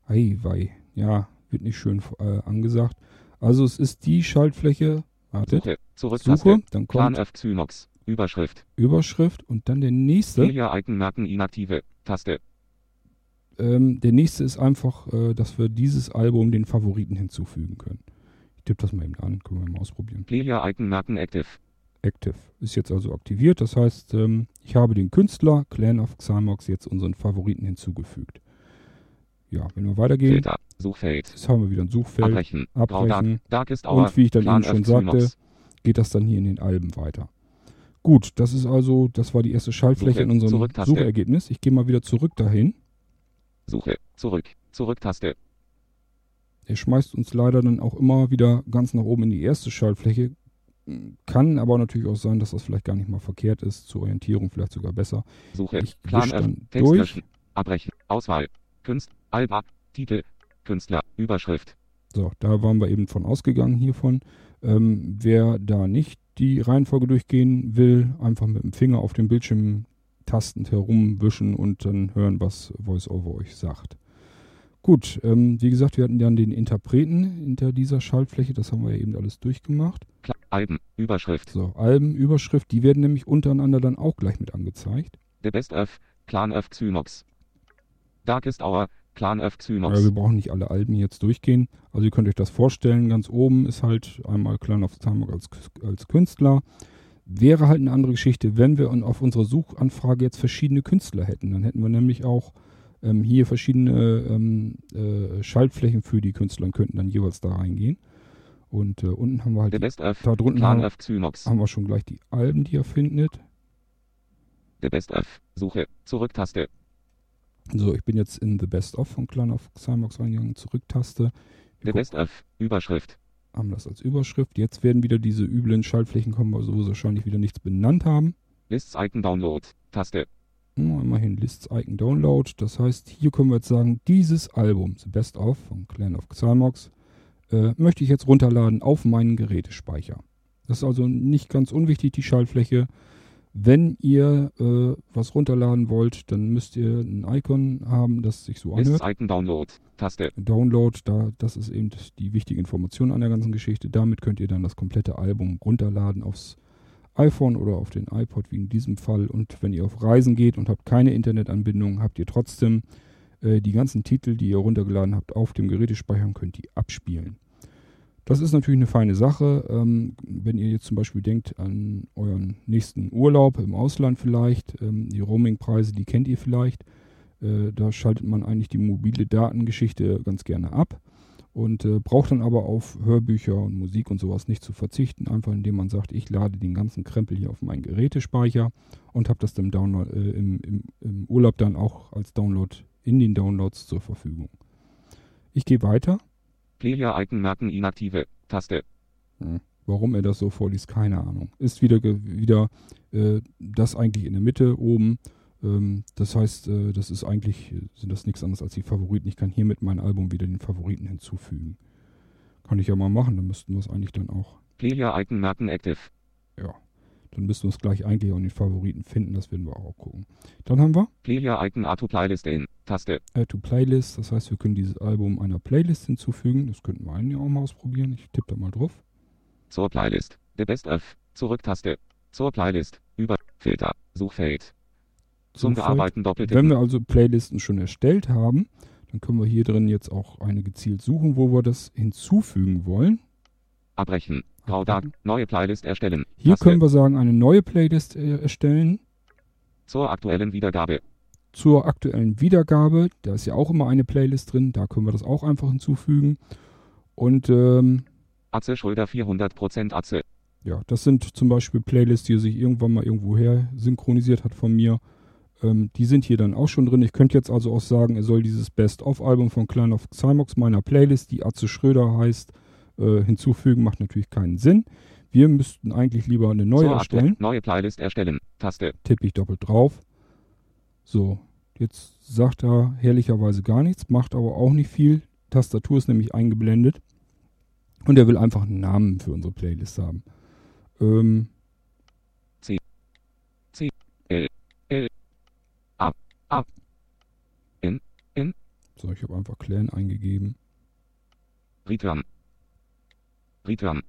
ei wei, ja, wird nicht schön äh, angesagt. Also es ist die Schaltfläche, wartet, Suche, Zurück-Taste, Suche, dann kommt F Xymox, Überschrift, Überschrift und dann der nächste. Player Icon merken inaktive, Taste, Ähm, der nächste ist einfach, äh, dass wir dieses Album den Favoriten hinzufügen können. Ich tippe das mal eben an, können wir mal ausprobieren. Player Icon merken active, Active ist jetzt also aktiviert. Das heißt, ähm, ich habe den Künstler Clan of Xymox jetzt unseren Favoriten hinzugefügt. Ja, wenn wir weitergehen, Filter, Suchfeld, jetzt haben wir wieder ein Suchfeld. Abbrechen, Grau Dark, Abbrechen. Darkest Hour, Und wie ich dann Clan eben schon Xymox, sagte, geht das dann hier in den Alben weiter. Gut, das ist also, das war die erste Schaltfläche Suche, in unserem. Suchergebnis. Ich gehe mal wieder zurück dahin. Suche, Zurück, Zurück-Taste, Er schmeißt uns leider dann auch immer wieder ganz nach oben in die erste Schaltfläche. Kann aber natürlich auch sein, dass das vielleicht gar nicht mal verkehrt ist. Zur Orientierung vielleicht sogar besser. Suche, Ich wisch F, dann Text durch. löschen, Abbrechen, Auswahl, Künst, Alba, Titel, Künstler, Überschrift, So, da waren wir eben von ausgegangen hiervon. Ähm, wer da nicht die Reihenfolge durchgehen will, einfach mit dem Finger auf dem Bildschirm tastend herumwischen und dann hören, was VoiceOver euch sagt. Gut, ähm, wie gesagt, wir hatten dann den Interpreten hinter dieser Schaltfläche, das haben wir ja eben alles durchgemacht. Alben, Überschrift, So, Alben, Überschrift, die werden nämlich untereinander dann auch gleich mit angezeigt. The Best of, Clan of Xymox, Darkest Hour, Clan of Ja, Xymox, wir brauchen nicht alle Alben jetzt durchgehen. Also ihr könnt euch das vorstellen, ganz oben ist halt einmal Clan of Timer als, als Künstler. Wäre halt eine andere Geschichte, wenn wir auf unserer Suchanfrage jetzt verschiedene Künstler hätten. Dann hätten wir nämlich auch ähm, hier verschiedene ähm, äh, Schaltflächen für die Künstler und könnten dann jeweils da reingehen. Und äh, unten haben wir halt, die, da drunten haben, Xymox, haben wir schon gleich die Alben, die ihr findet. The Best of, Suche, Zurück-Taste, So, ich bin jetzt in The Best of von Clan of Cymox reingegangen, Zurücktaste. The Best of, Überschrift, haben das als Überschrift. Jetzt werden wieder diese üblen Schaltflächen kommen, also wo sie wahrscheinlich wieder nichts benannt haben. Lists Icon Download, Taste, Immerhin Lists Icon Download. Das heißt, hier können wir jetzt sagen, dieses Album, The Best of von Clan of Xymox, äh, möchte ich jetzt runterladen auf meinen Gerätespeicher. Das ist also nicht ganz unwichtig, die Schaltfläche. Wenn ihr äh, was runterladen wollt, dann müsst ihr ein Icon haben, das sich so anhört. Lists Icon Download. Taste. Download, da, das ist eben die wichtige Information an der ganzen Geschichte. Damit könnt ihr dann das komplette Album runterladen aufs iPhone oder auf den iPod, wie in diesem Fall. Und wenn ihr auf Reisen geht und habt keine Internetanbindung, habt ihr trotzdem äh, die ganzen Titel, die ihr runtergeladen habt, auf dem Gerätespeicher und könnt die abspielen. Das ist natürlich eine feine Sache. Ähm, wenn ihr jetzt zum Beispiel denkt an euren nächsten Urlaub im Ausland vielleicht, ähm, die Roamingpreise, die kennt ihr vielleicht. Äh, da schaltet man eigentlich die mobile Datengeschichte ganz gerne ab und äh, braucht dann aber auf Hörbücher und Musik und sowas nicht zu verzichten, einfach indem man sagt, ich lade den ganzen Krempel hier auf meinen Gerätespeicher und habe das dann Download, äh, im, im, im, Urlaub dann auch als Download in den Downloads zur Verfügung. Ich gehe weiter. Player-Icon merken inaktive. Taste. Hm. Warum er das so vorliest, keine Ahnung. Ist wieder, wieder äh, das eigentlich in der Mitte oben ähm, das heißt, äh, das ist eigentlich, sind das nichts anderes als die Favoriten. Ich kann hiermit mein Album wieder den Favoriten hinzufügen. Kann ich ja mal machen, dann müssten wir es eigentlich dann auch. Player Icon merken active. Ja. Dann müssten wir es gleich eigentlich auch in den Favoriten finden, das werden wir auch gucken. Dann haben wir Player Icon Add to Playlist in Taste. Add to Playlist, das heißt, wir können dieses Album einer Playlist hinzufügen. Das könnten wir eigentlich auch mal ausprobieren. Ich tippe da mal drauf. Zur Playlist. The Best of. Zurück-Taste. Zur Playlist. Über Filter. Suchfeld. Zum Bearbeiten doppelt. Wenn wir also Playlisten schon erstellt haben, dann können wir hier drin jetzt auch eine gezielt suchen, wo wir das hinzufügen wollen. Abbrechen. Graudag. Neue Playlist erstellen. Hier Taste. können wir sagen, eine neue Playlist äh, erstellen. Zur aktuellen Wiedergabe. Zur aktuellen Wiedergabe. Da ist ja auch immer eine Playlist drin. Da können wir das auch einfach hinzufügen. Und ähm, Atze Schröder 400% Atze. Ja, das sind zum Beispiel Playlists, die sich irgendwann mal irgendwo her synchronisiert hat von mir. Ähm, die sind hier dann auch schon drin. Ich könnte jetzt also auch sagen, er soll dieses Best-of-Album von Klein of Cymox meiner Playlist, die Atze Schröder heißt, äh, hinzufügen. Macht natürlich keinen Sinn. Wir müssten eigentlich lieber eine neue so, erstellen. Neue Playlist erstellen. Taste. Tippe ich doppelt drauf. So, jetzt sagt er herrlicherweise gar nichts, macht aber auch nicht viel. Tastatur ist nämlich eingeblendet. Und er will einfach einen Namen für unsere Playlist haben. Ähm, C. C. L. L. A. In. In. So, ich habe einfach Clan eingegeben. Return. Return.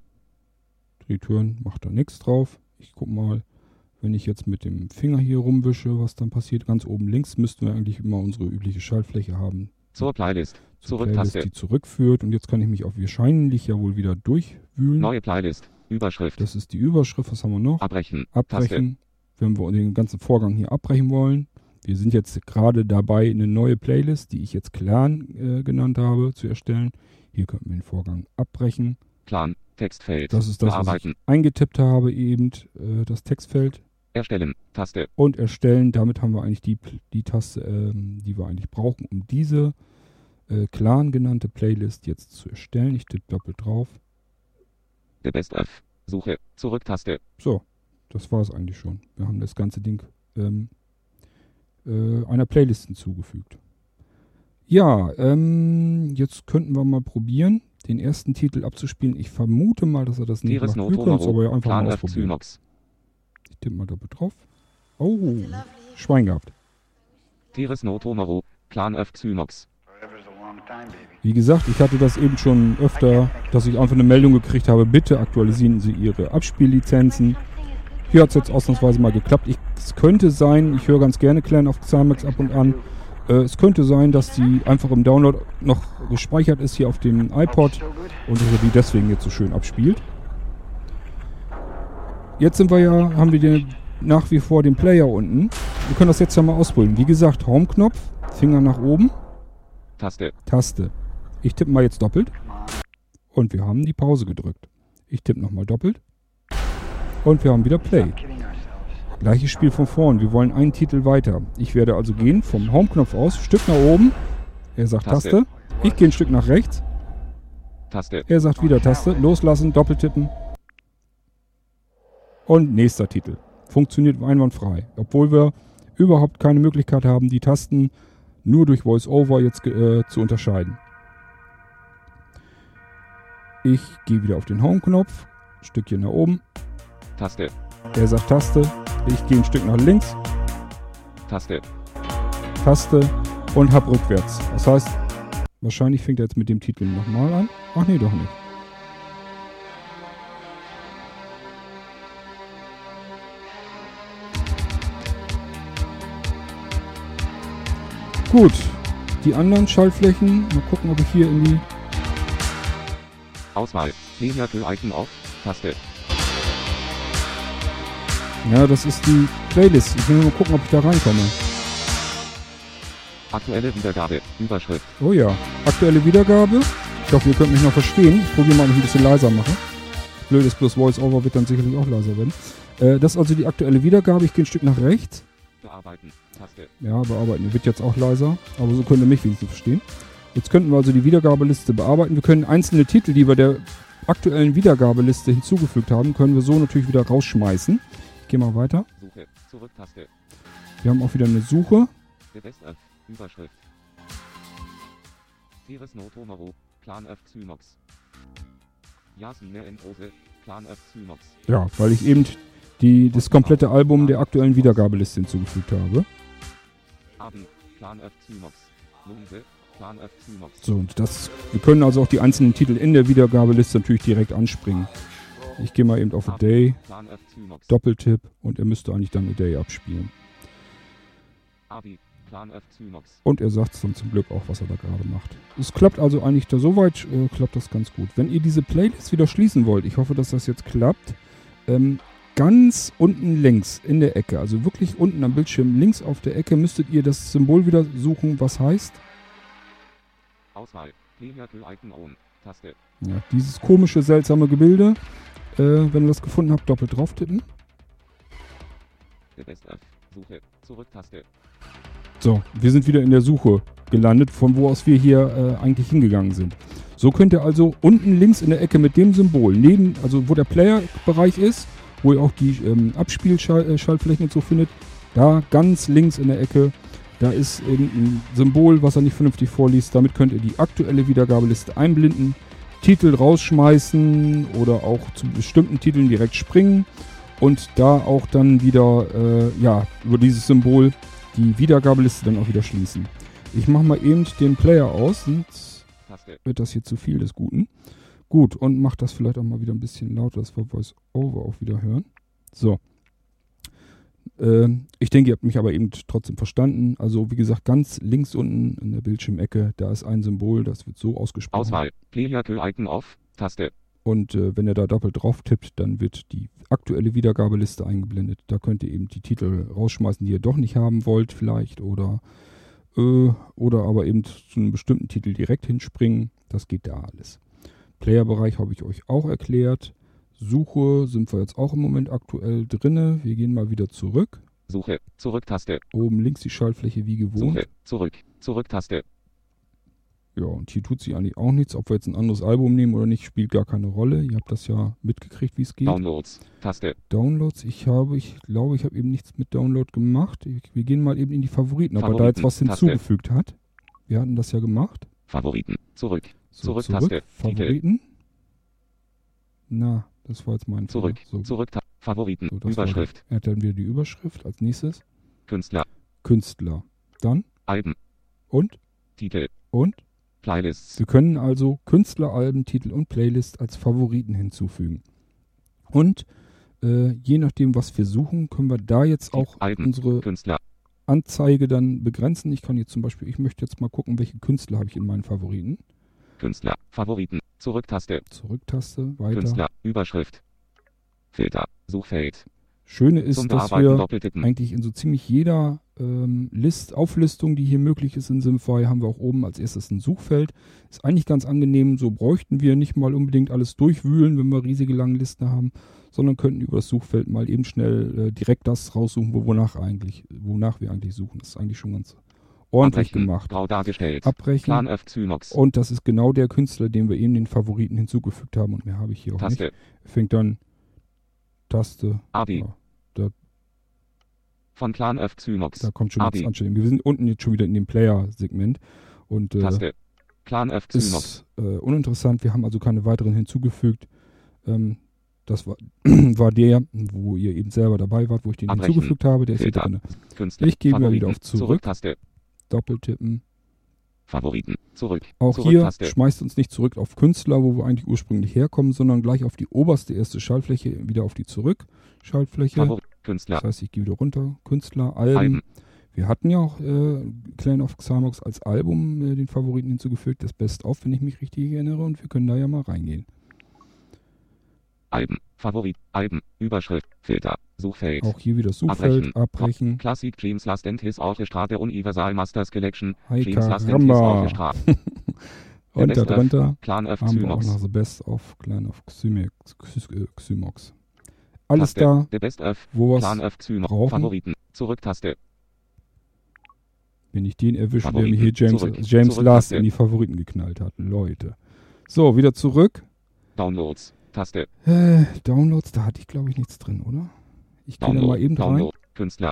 Return macht da nichts drauf. Ich guck mal, wenn ich jetzt mit dem Finger hier rumwische, was dann passiert. Ganz oben links müssten wir eigentlich immer unsere übliche Schaltfläche haben. Zur Playlist. Zur Playlist, die zurückführt. Und jetzt kann ich mich auch wahrscheinlich ja wohl wieder durchwühlen. Neue Playlist. Überschrift. Das ist die Überschrift. Was haben wir noch? Abbrechen. Abbrechen. Taste. Wenn wir den ganzen Vorgang hier abbrechen wollen, wir sind jetzt gerade dabei, eine neue Playlist, die ich jetzt Clan äh, genannt habe, zu erstellen. Hier könnten wir den Vorgang abbrechen. Clan, Textfeld. Das ist das, was ich eingetippt habe, eben äh, das Textfeld. Erstellen, Taste. Und erstellen, damit haben wir eigentlich die, die Taste, ähm, die wir eigentlich brauchen, um diese äh, Clan genannte Playlist jetzt zu erstellen. Ich tippe doppelt drauf. The Best of. Suche, Zurücktaste. So, das war es eigentlich schon. Wir haben das ganze Ding ähm, äh, einer Playlist hinzugefügt. Ja, ähm, jetzt könnten wir mal probieren, den ersten Titel abzuspielen. Ich vermute mal, dass er das nicht macht. Wir können es aber ja einfach mal ausprobieren. Ich tippe mal doppelt drauf. Oh, Schwein gehabt. Teres Clan of Xynox. Wie gesagt, ich hatte das eben schon öfter, dass ich einfach eine Meldung gekriegt habe, bitte aktualisieren Sie Ihre Abspiellizenzen. Hier hat es jetzt ausnahmsweise mal geklappt. Ich, es könnte sein, ich höre ganz gerne Clan of Xymax ab und an. Äh, es könnte sein, dass die einfach im Download noch gespeichert ist hier auf dem iPod und er die deswegen jetzt so schön abspielt. Jetzt sind wir ja, haben wir den, nach wie vor den Player unten. Wir können das jetzt ja mal ausprobieren. Wie gesagt, Home-Knopf, Finger nach oben. Taste. Taste. Ich tippe mal jetzt doppelt. Und wir haben die Pause gedrückt. Ich tippe nochmal doppelt. Und wir haben wieder Play. Gleiches Spiel von vorn. Wir wollen einen Titel weiter. Ich werde also gehen vom Home-Knopf aus, Stück nach oben. Er sagt Taste. Taste. Ich gehe ein Stück nach rechts. Taste. Er sagt wieder Taste. Loslassen, doppeltippen. Und nächster Titel. Funktioniert einwandfrei. Obwohl wir überhaupt keine Möglichkeit haben, die Tasten nur durch VoiceOver jetzt äh, zu unterscheiden. Ich gehe wieder auf den Home-Knopf, Stückchen nach oben. Taste. Er sagt Taste. Ich gehe ein Stück nach links. Taste. Taste und hab rückwärts. Das heißt, wahrscheinlich fängt er jetzt mit dem Titel nochmal an. Ach nee, doch nicht. Gut, die anderen Schaltflächen, mal gucken, ob ich hier in die... Auswahl. Linear Icon auf. Taste. Ja, das ist die Playlist. Ich will mal gucken, ob ich da reinkomme. Aktuelle Wiedergabe. Überschrift. Oh ja, aktuelle Wiedergabe. Ich hoffe, ihr könnt mich noch verstehen. Ich probiere mal, ob ich ein bisschen leiser mache. Blöd ist bloß Voice-Over wird dann sicherlich auch leiser werden. Äh, das ist also die aktuelle Wiedergabe. Ich gehe ein Stück nach rechts. Bearbeiten. Taste. Ja, bearbeiten. Wird jetzt auch leiser, aber so könnt ihr mich wenigstens verstehen. Jetzt könnten wir also die Wiedergabeliste bearbeiten. Wir können einzelne Titel, die wir der aktuellen Wiedergabeliste hinzugefügt haben, können wir so natürlich wieder rausschmeißen. Gehe mal weiter. Suche. Zurück-Taste. Wir haben auch wieder eine Suche. Überschrift. Teres no Tomorrow. Plan mehr Endrose. Plan of Zymox. Ja, weil ich eben die, das komplette Album der aktuellen Wiedergabeliste hinzugefügt habe. Abend. Plan of Zymox. Luise. Plan of Zymox. So, und das, wir können also auch die einzelnen Titel in der Wiedergabeliste natürlich direkt anspringen. Ich gehe mal eben auf A Day. Doppeltipp und er müsste eigentlich dann A Day abspielen. Und er sagt dann zum Glück auch, was er da gerade macht. Es klappt also eigentlich da soweit, äh, klappt das ganz gut. Wenn ihr diese Playlist wieder schließen wollt, ich hoffe, dass das jetzt klappt, ähm, ganz unten links in der Ecke, also wirklich unten am Bildschirm links auf der Ecke, müsstet ihr das Symbol wieder suchen, was heißt. Auswahl. On. Taste. Ja, dieses komische, seltsame Gebilde. Äh, wenn ihr das gefunden habt, doppelt drauf tippen. Suche. Zurück-Taste. So, wir sind wieder in der Suche gelandet, von wo aus wir hier äh, eigentlich hingegangen sind. So könnt ihr also unten links in der Ecke mit dem Symbol, neben, also wo der Player-Bereich ist, wo ihr auch die ähm, Abspielschaltflächen und so findet, da ganz links in der Ecke, da ist irgendein Symbol, was er nicht vernünftig vorliest. Damit könnt ihr die aktuelle Wiedergabeliste einblenden, Titel rausschmeißen oder auch zu bestimmten Titeln direkt springen und da auch dann wieder, äh, ja, über dieses Symbol die Wiedergabeliste dann auch wieder schließen. Ich mache mal eben den Player aus, sonst wird das hier zu viel des Guten. Gut, und mache das vielleicht auch mal wieder ein bisschen lauter, dass wir Voice Over auch wieder hören. So. Ähm, ich denke, ihr habt mich aber eben trotzdem verstanden. Also, wie gesagt, ganz links unten in der Bildschirmecke, da ist ein Symbol, das wird so ausgesprochen. Auswahl. Linear Icon auf. Taste. Und äh, wenn ihr da doppelt drauf tippt, dann wird die aktuelle Wiedergabeliste eingeblendet. Da könnt ihr eben die Titel rausschmeißen, die ihr doch nicht haben wollt, vielleicht. Oder, äh, oder aber eben zu einem bestimmten Titel direkt hinspringen. Das geht da alles. Playerbereich habe ich euch auch erklärt. Suche sind wir jetzt auch im Moment aktuell drinne. Wir gehen mal wieder zurück. Suche. Zurück-Taste. Oben links die Schaltfläche wie gewohnt. Suche. Zurück. Zurück-Taste. Ja, und hier tut sie eigentlich auch nichts. Ob wir jetzt ein anderes Album nehmen oder nicht, spielt gar keine Rolle. Ihr habt das ja mitgekriegt, wie es geht. Downloads. Taste. Downloads, ich habe, ich glaube, ich habe eben nichts mit Download gemacht. Wir gehen mal eben in die Favoriten, ob er da jetzt was Favoriten, Taste. hinzugefügt hat. Wir hatten das ja gemacht. Favoriten. Zurück. So, Zurück, Taste. Favoriten. Na, das war jetzt mein Zurück. So, Zurück. Favoriten. so, Überschrift. Er hat dann wieder die Überschrift als nächstes. Künstler. Künstler. Dann Alben. und Titel. und. Playlists. Wir können also Künstler, Alben, Titel und Playlist als Favoriten hinzufügen. Und äh, je nachdem, was wir suchen, können wir da jetzt auch Alben. unsere Künstler. Anzeige dann begrenzen. Ich kann jetzt zum Beispiel, ich möchte jetzt mal gucken, welche Künstler habe ich in meinen Favoriten. Künstler. Favoriten. Zurück-Taste. Zurücktaste, weiter. Künstler. Überschrift. Filter. Suchfeld. Schöne ist, Zum dass wir eigentlich in so ziemlich jeder ähm, List, Auflistung, die hier möglich ist in Simfy, haben wir auch oben als erstes ein Suchfeld. Ist eigentlich ganz angenehm, so bräuchten wir nicht mal unbedingt alles durchwühlen, wenn wir riesige lange Listen haben, sondern könnten über das Suchfeld mal eben schnell äh, direkt das raussuchen, wo, wonach eigentlich, wonach wir eigentlich suchen. Das ist eigentlich schon ganz ordentlich Abbrechen. gemacht. Grau dargestellt. Abbrechen. Und das ist genau der Künstler, den wir eben den Favoriten hinzugefügt haben und mehr habe ich hier auch nicht. Taste. Fängt dann Taste. Abi. Ja. Von Clan F Zymox. Da kommt schon jetzt Anstellung. Wir sind unten jetzt schon wieder in dem Player-Segment. Und äh, Taste. Clan F Zymox. ist äh, uninteressant. Wir haben also keine weiteren hinzugefügt. Ähm, das war, war der, wo ihr eben selber dabei wart, wo ich den Abbrechen. hinzugefügt habe. Der ist hier Filter. drin. Künstler. Ich gehe mal wieder auf Zurück. Taste. Doppeltippen. Favoriten. Zurück. Auch Zurück hier Taste. schmeißt uns nicht zurück auf Künstler, wo wir eigentlich ursprünglich herkommen, sondern gleich auf die oberste erste Schaltfläche, wieder auf die Zurück-Schaltfläche. Favorit. Künstler. Das heißt, ich gehe wieder runter. Künstler, Alben. Alben. Wir hatten ja auch äh, Clan of Xymox als Album äh, den Favoriten hinzugefügt, das Best of, wenn ich mich richtig erinnere, und wir können da ja mal reingehen. Alben. Favorit. Alben. Überschrift. Filter. Suchfeld. Auch hier wieder Suchfeld, abbrechen. Classic Dreams Last and His Orchestra der Universal Masters Collection. Hi, Dreams Last and His. Orchestra. Und Best of darunter Clan F haben wir auch noch The Best of Clan of Xymox. Xy- äh, Xymox. Alles Taste. da, The Best of wo Clan was, F Zymox. brauchen. Favoriten. Zurücktaste. wenn ich den erwische, der mir Favoriten. hier James, Zurück. James Zurück, Last Taste. in die Favoriten geknallt hat. Leute. So, wieder zurück. Downloads. Taste. Äh, Downloads, da hatte ich glaube ich nichts drin, oder? Ich gehe mal eben rein. Download. Künstler.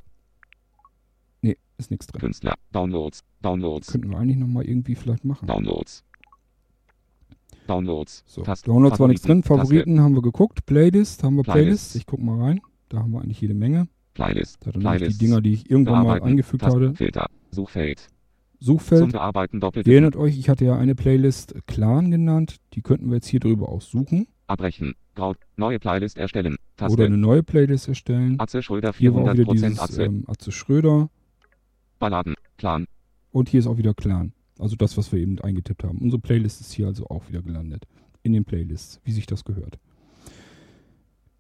Nee, ist nichts drin. Künstler. Downloads. Downloads. Könnten wir eigentlich nochmal irgendwie vielleicht machen. Downloads. Downloads. So, Taste. Downloads war nichts drin. Taste. Favoriten haben wir geguckt. Playlist haben wir Playlist. Ich guck mal rein. Da haben wir eigentlich jede Menge. Playlist. Da dann noch die. Dinger, die ich irgendwann mal eingefügt Taste. hatte. Filter. Suchfeld. Zum Suchfeld. Bearbeiten doppelt. Erinnert euch, ich hatte ja eine Playlist Clan genannt. Die könnten wir jetzt hier drüber aussuchen. Abbrechen. Grau. Neue Playlist erstellen. Taste. Oder eine neue Playlist erstellen. Atze Schröder Hier war 400% dieses Atze. ähm, Atze Schröder. Balladen. Clan. Und hier ist auch wieder Clan. Also das, was wir eben eingetippt haben. Unsere Playlist ist hier also auch wieder gelandet. In den Playlists, wie sich das gehört.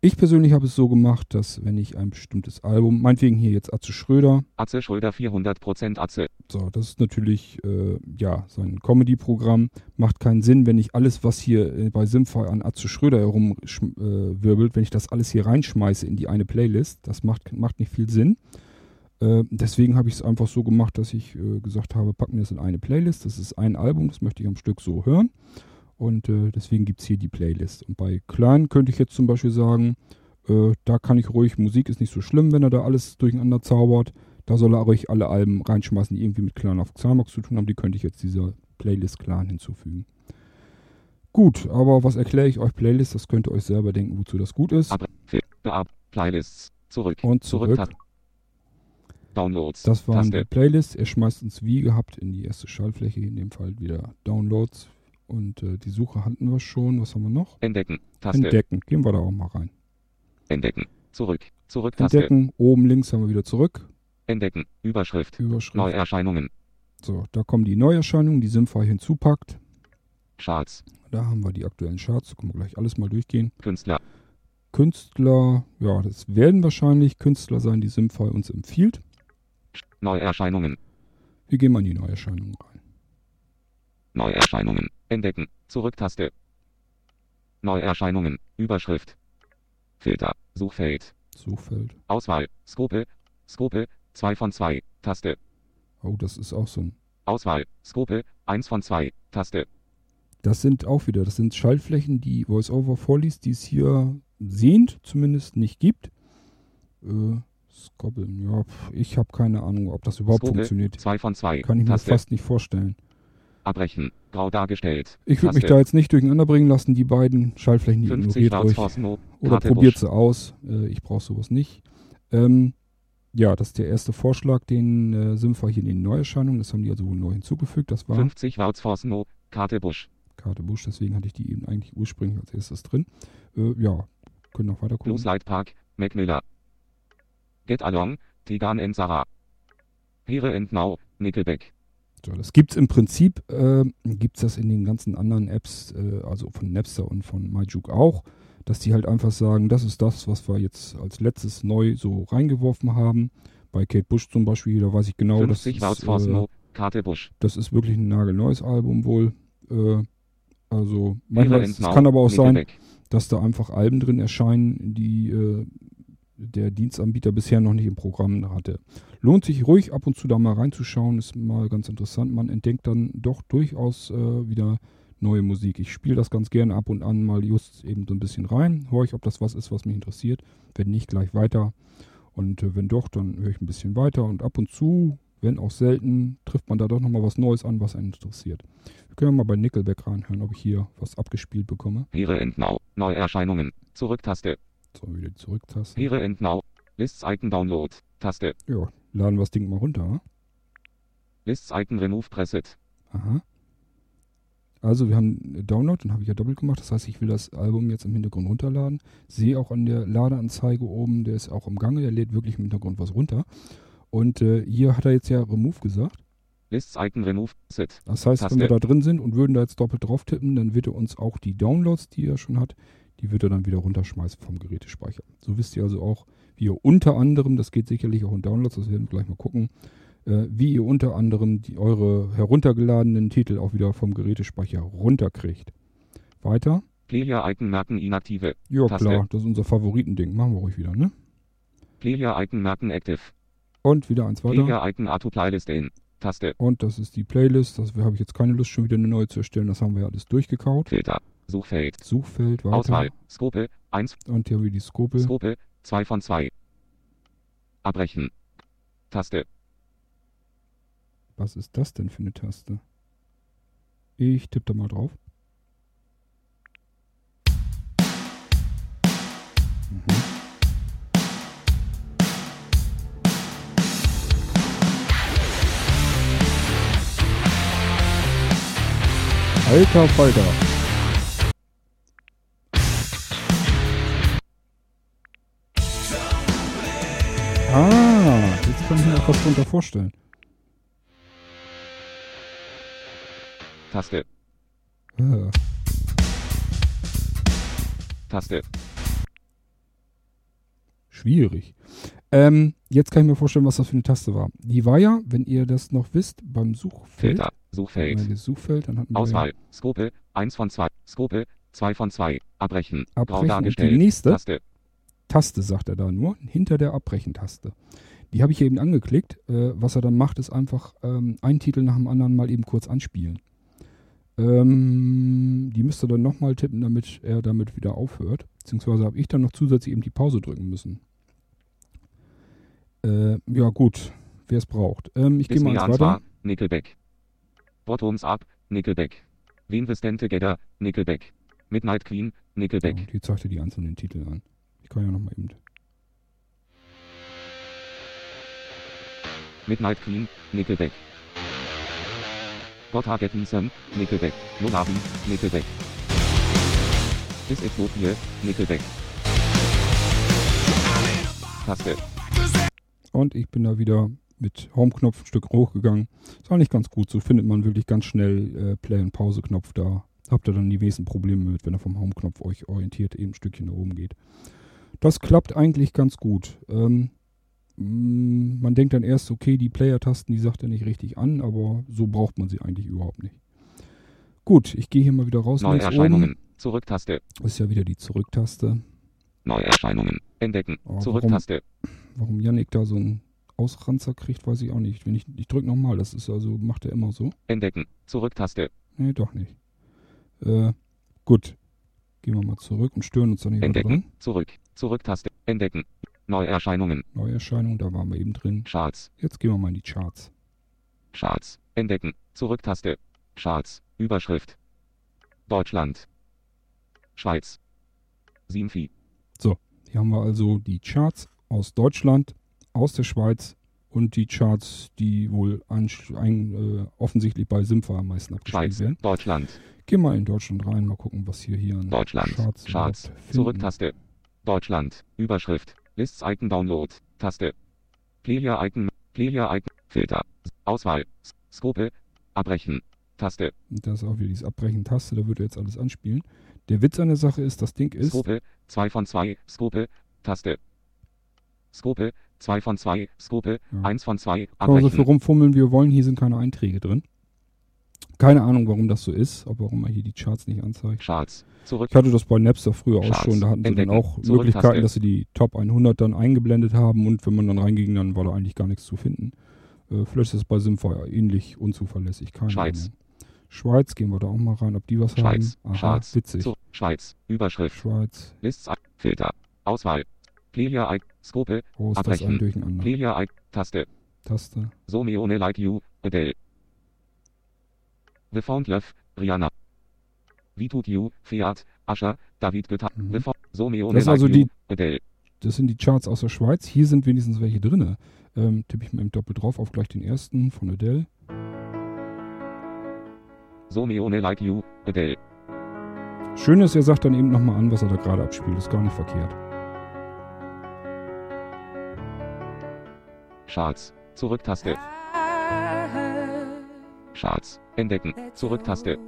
Ich persönlich habe es so gemacht, dass wenn ich ein bestimmtes Album, meinetwegen hier jetzt Atze Schröder, Atze Schröder 400% Atze. so, das ist natürlich, äh, ja, sein Comedy-Programm. Macht keinen Sinn, wenn ich alles, was hier äh, bei Simfy an Atze Schröder herumwirbelt, äh, wenn ich das alles hier reinschmeiße in die eine Playlist. Das macht, macht nicht viel Sinn. Äh, deswegen habe ich es einfach so gemacht, dass ich äh, gesagt habe, packen wir es in eine Playlist. Das ist ein Album, das möchte ich am Stück so hören. Und äh, deswegen gibt es hier die Playlist. Und bei Klein könnte ich jetzt zum Beispiel sagen, äh, da kann ich ruhig, Musik ist nicht so schlimm, wenn er da alles durcheinander zaubert. Da soll er ruhig alle Alben reinschmeißen, die irgendwie mit Clan of Xamax zu tun haben. Die könnte ich jetzt dieser Playlist Clan hinzufügen. Gut, aber was erkläre ich euch Playlist? Das könnt ihr euch selber denken, wozu das gut ist. Ab. Playlists. Zurück. Und zurück. Taste. Downloads. Das waren die Taste. Playlists. Er schmeißt uns wie gehabt in die erste Schaltfläche, in dem Fall wieder Downloads. Und äh, die Suche hatten wir schon. Was haben wir noch? Entdecken. Taste. Entdecken. Gehen wir da auch mal rein. Entdecken. Zurück. Zurück. Taste. Entdecken. Oben links haben wir wieder zurück. Entdecken. Überschrift. Überschrift. Neuerscheinungen. So, da kommen die Neuerscheinungen, die Simfy hinzupackt. Charts. Da haben wir die aktuellen Charts. Da können wir gleich alles mal durchgehen. Künstler. Künstler, ja, das werden wahrscheinlich Künstler sein, die Simfy uns empfiehlt. Neuerscheinungen. Wir gehen mal in die Neuerscheinungen rein. Neuerscheinungen. Entdecken. Zurücktaste. Neuerscheinungen. Überschrift. Filter. Suchfeld. Suchfeld. Auswahl. Skope. Skope. 2 von 2. Taste. Oh, das ist auch so ein. Auswahl. Skope. 1 von 2. Taste. Das sind auch wieder, das sind Schaltflächen, die VoiceOver vorliest, die es hier sehend zumindest nicht gibt. Äh, Skobbeln, ja, ich habe keine Ahnung, ob das überhaupt Skope. funktioniert. 2 von 2. Kann ich mir Taste. fast nicht vorstellen. Abbrechen. Grau dargestellt. Ich würde mich da jetzt nicht durcheinander bringen lassen, die beiden Schaltflächen, die 50 ignoriert. Words no. Oder Karte probiert Busch. sie aus. Äh, ich brauche sowas nicht. Ähm, ja, das ist der erste Vorschlag, den äh, Simfy hier in den Neuerscheinungen, das haben die also wohl neu hinzugefügt. Das war 50 Words for Snow. Karte Busch. Karte Busch, deswegen hatte ich die eben eigentlich ursprünglich als erstes drin. Äh, ja, können noch weiter gucken. Slide Park. Mac Miller. Get Along. Tigan and Sarah. Here and Now. Nickelback. So, das gibt's im Prinzip, äh, gibt's das in den ganzen anderen Apps, äh, also von Napster und von MyJuke auch, dass die halt einfach sagen, das ist das, was wir jetzt als letztes neu so reingeworfen haben. Bei Kate Bush zum Beispiel, da weiß ich genau, das 50 Words ist, äh, Snow. Karte Busch. das ist wirklich ein nagelneues Album wohl. Äh, also manchmal, es kann aber auch sein, dass da einfach Alben drin erscheinen, die äh, der Dienstanbieter bisher noch nicht im Programm hatte. Lohnt sich ruhig ab und zu da mal reinzuschauen, ist mal ganz interessant. Man entdeckt dann doch durchaus äh, wieder neue Musik. Ich spiele das ganz gerne ab und an mal just eben so ein bisschen rein, höre ich, ob das was ist, was mich interessiert. Wenn nicht, gleich weiter. Und äh, wenn doch, dann höre ich ein bisschen weiter und ab und zu, wenn auch selten, trifft man da doch nochmal was Neues an, was einen interessiert. Wir können mal bei Nickelback reinhören, ob ich hier was abgespielt bekomme. Here and Now. Neuerscheinungen. Zurücktaste. So, wieder Zurücktaste. Here and Now. Lists Icon Download. Taste. Ja, laden wir das Ding mal runter. wa? Lists Icon Remove Preset. Aha. Also wir haben Download, den habe ich ja doppelt gemacht. Das heißt, ich will das Album jetzt im Hintergrund runterladen. Sehe auch an der Ladeanzeige oben, der ist auch im Gange, der lädt wirklich im Hintergrund was runter. Und äh, hier hat er jetzt ja Remove gesagt. Lists Icon Remove Preset. Das heißt, wenn Taste. wir da drin sind und würden da jetzt doppelt drauf tippen, dann wird er uns auch die Downloads, die er schon hat, die wird er dann wieder runterschmeißen vom Gerätespeicher. So wisst ihr also auch, wie ihr unter anderem, das geht sicherlich auch in Downloads, das werden wir gleich mal gucken, äh, wie ihr unter anderem die, eure heruntergeladenen Titel auch wieder vom Gerätespeicher runterkriegt. Weiter. Player Icon Merken inaktive. Ja Taste. klar, das ist unser Favoritending. Machen wir ruhig wieder, ne? Player Icon Merken active. Und wieder eins weiter. Player Icon Auto Playlist in. Taste. Und das ist die Playlist. Das habe ich jetzt keine Lust, schon wieder eine neue zu erstellen. Das haben wir ja alles durchgekaut. Filter. Suchfeld. Suchfeld weiter. Auswahl. Scope. 1. Und hier wir die Skope. Scope. 2 von 2. Abbrechen. Taste. Was ist das denn für eine Taste? Ich tippe da mal drauf. Mhm. Alter Falter. Kann ich mir auch was drunter vorstellen. Taste. Ah. Taste. Schwierig. Ähm, jetzt kann ich mir vorstellen, was das für eine Taste war. Die war ja, wenn ihr das noch wisst, beim Suchfeld. Filter. Suchfeld. Suchfeld, dann hatten wir Auswahl. Scope. 1 von 2. Scope. 2 von 2. Abbrechen. Grau Abbrechen und dargestellt. die nächste Taste. Taste, sagt er da nur, hinter der Abbrechen-Taste. Die habe ich hier eben angeklickt. Äh, was er dann macht, ist einfach ähm, einen Titel nach dem anderen mal eben kurz anspielen. Ähm, die müsste dann nochmal tippen, damit er damit wieder aufhört. Beziehungsweise habe ich dann noch zusätzlich eben die Pause drücken müssen. Äh, ja, gut, wer es braucht. Ähm, ich gehe mal weiter. war. Nickelback. Bottoms up. Nickelback. Winvestent Together. Nickelback. Midnight Queen. Nickelback. Ja, die zeigt dir die einzelnen Titel an. Ich kann ja nochmal eben. Midnight Queen. Nickelback. What Get Me Some. Nickelback. Lullaby. Nickelback. Bis Utopie. Nickelback. Taste. Und ich bin da wieder mit Home-Knopf ein Stück hochgegangen. Ist eigentlich ganz gut. So findet man wirklich ganz schnell äh, Play- und Pause-Knopf. Da habt ihr dann die wenigsten Probleme mit, wenn ihr vom Home-Knopf euch orientiert eben ein Stückchen nach oben geht. Das klappt eigentlich ganz gut. Ähm, man denkt dann erst, okay, die Player-Tasten, die sagt er nicht richtig an, aber so braucht man sie eigentlich überhaupt nicht. Gut, ich gehe hier mal wieder raus. Neuerscheinungen. oben Zurücktaste. ist ja wieder die Zurücktaste. Neuerscheinungen. Entdecken. Zurücktaste. Warum Yannick da so einen Ausranzer kriegt, weiß ich auch nicht. Wenn ich, ich drücke nochmal, das ist also, macht er immer so. Entdecken. Zurücktaste. Nee, doch nicht. Äh, gut. Gehen wir mal zurück und stören uns dann nicht Entdecken. drin. Zurück. Zurücktaste. Entdecken. Neuerscheinungen. Neuerscheinung, da waren wir eben drin. Charts. Jetzt gehen wir mal in die Charts. Charts. Entdecken. Zurücktaste. Charts. Überschrift. Deutschland. Schweiz. Simfi. Hier haben wir also die Charts aus Deutschland, aus der Schweiz und die Charts, die wohl ein, ein, äh, offensichtlich bei Simfa am meisten abgespielt werden. Deutschland. Gehen wir in Deutschland rein, mal gucken, was hier hier an Deutschland. Charts, Charts. Zurücktaste. Deutschland. Überschrift. Lists Icon Download. Taste. Player Icon. Player Icon. Filter. Auswahl. Scope. Abbrechen. Taste. Das ist auch wieder diese Abbrechen-Taste, da würde jetzt alles anspielen. Der Witz an der Sache ist, das Ding ist, Scope. 2 von 2. Scope. Taste. Scope. 2 von 2. Scope. Ja. 1 von 2. können wir so viel Abbrechen. rumfummeln, wie wir wollen. Hier sind keine Einträge drin. Keine Ahnung, warum das so ist, aber warum er hier die Charts nicht anzeigt. Charts. Zurück. Ich hatte das bei Napster früher auch Charts. schon. Da hatten sie dann Entdecken. auch Zurücktaste. Möglichkeiten, dass sie die Top 100 dann eingeblendet haben und wenn man dann reinging, dann war da eigentlich gar nichts zu finden. Äh, vielleicht ist es bei Simfire ähnlich unzuverlässig. Keine Schweiz. Ahnung. Schweiz, gehen wir da auch mal rein, ob die was Schweiz. haben. Aha, Charts. witzig. Zu, Schweiz. Überschrift. Schweiz. Lists. Filter. Auswahl. Icon. Scope. Oh, ist das ein Abbrechen. Durcheinander. Icon. Taste. Taste. So Meone Like You. Adele. The Found Love. Rihanna. Wie tut you? Fiat. Ascher. David Guetta. Mhm. The Found. So Meone Das also die- Adele. Das sind die Charts aus der Schweiz. Hier sind wenigstens welche drinne. Ähm, tippe ich mal im Doppel drauf auf gleich den ersten von Adele. So Meone Like You. Adele. Schön ist, er sagt dann eben nochmal an, was er da gerade abspielt. Ist gar nicht verkehrt. Charts. Zurücktaste. Charts. Entdecken. Zurücktaste.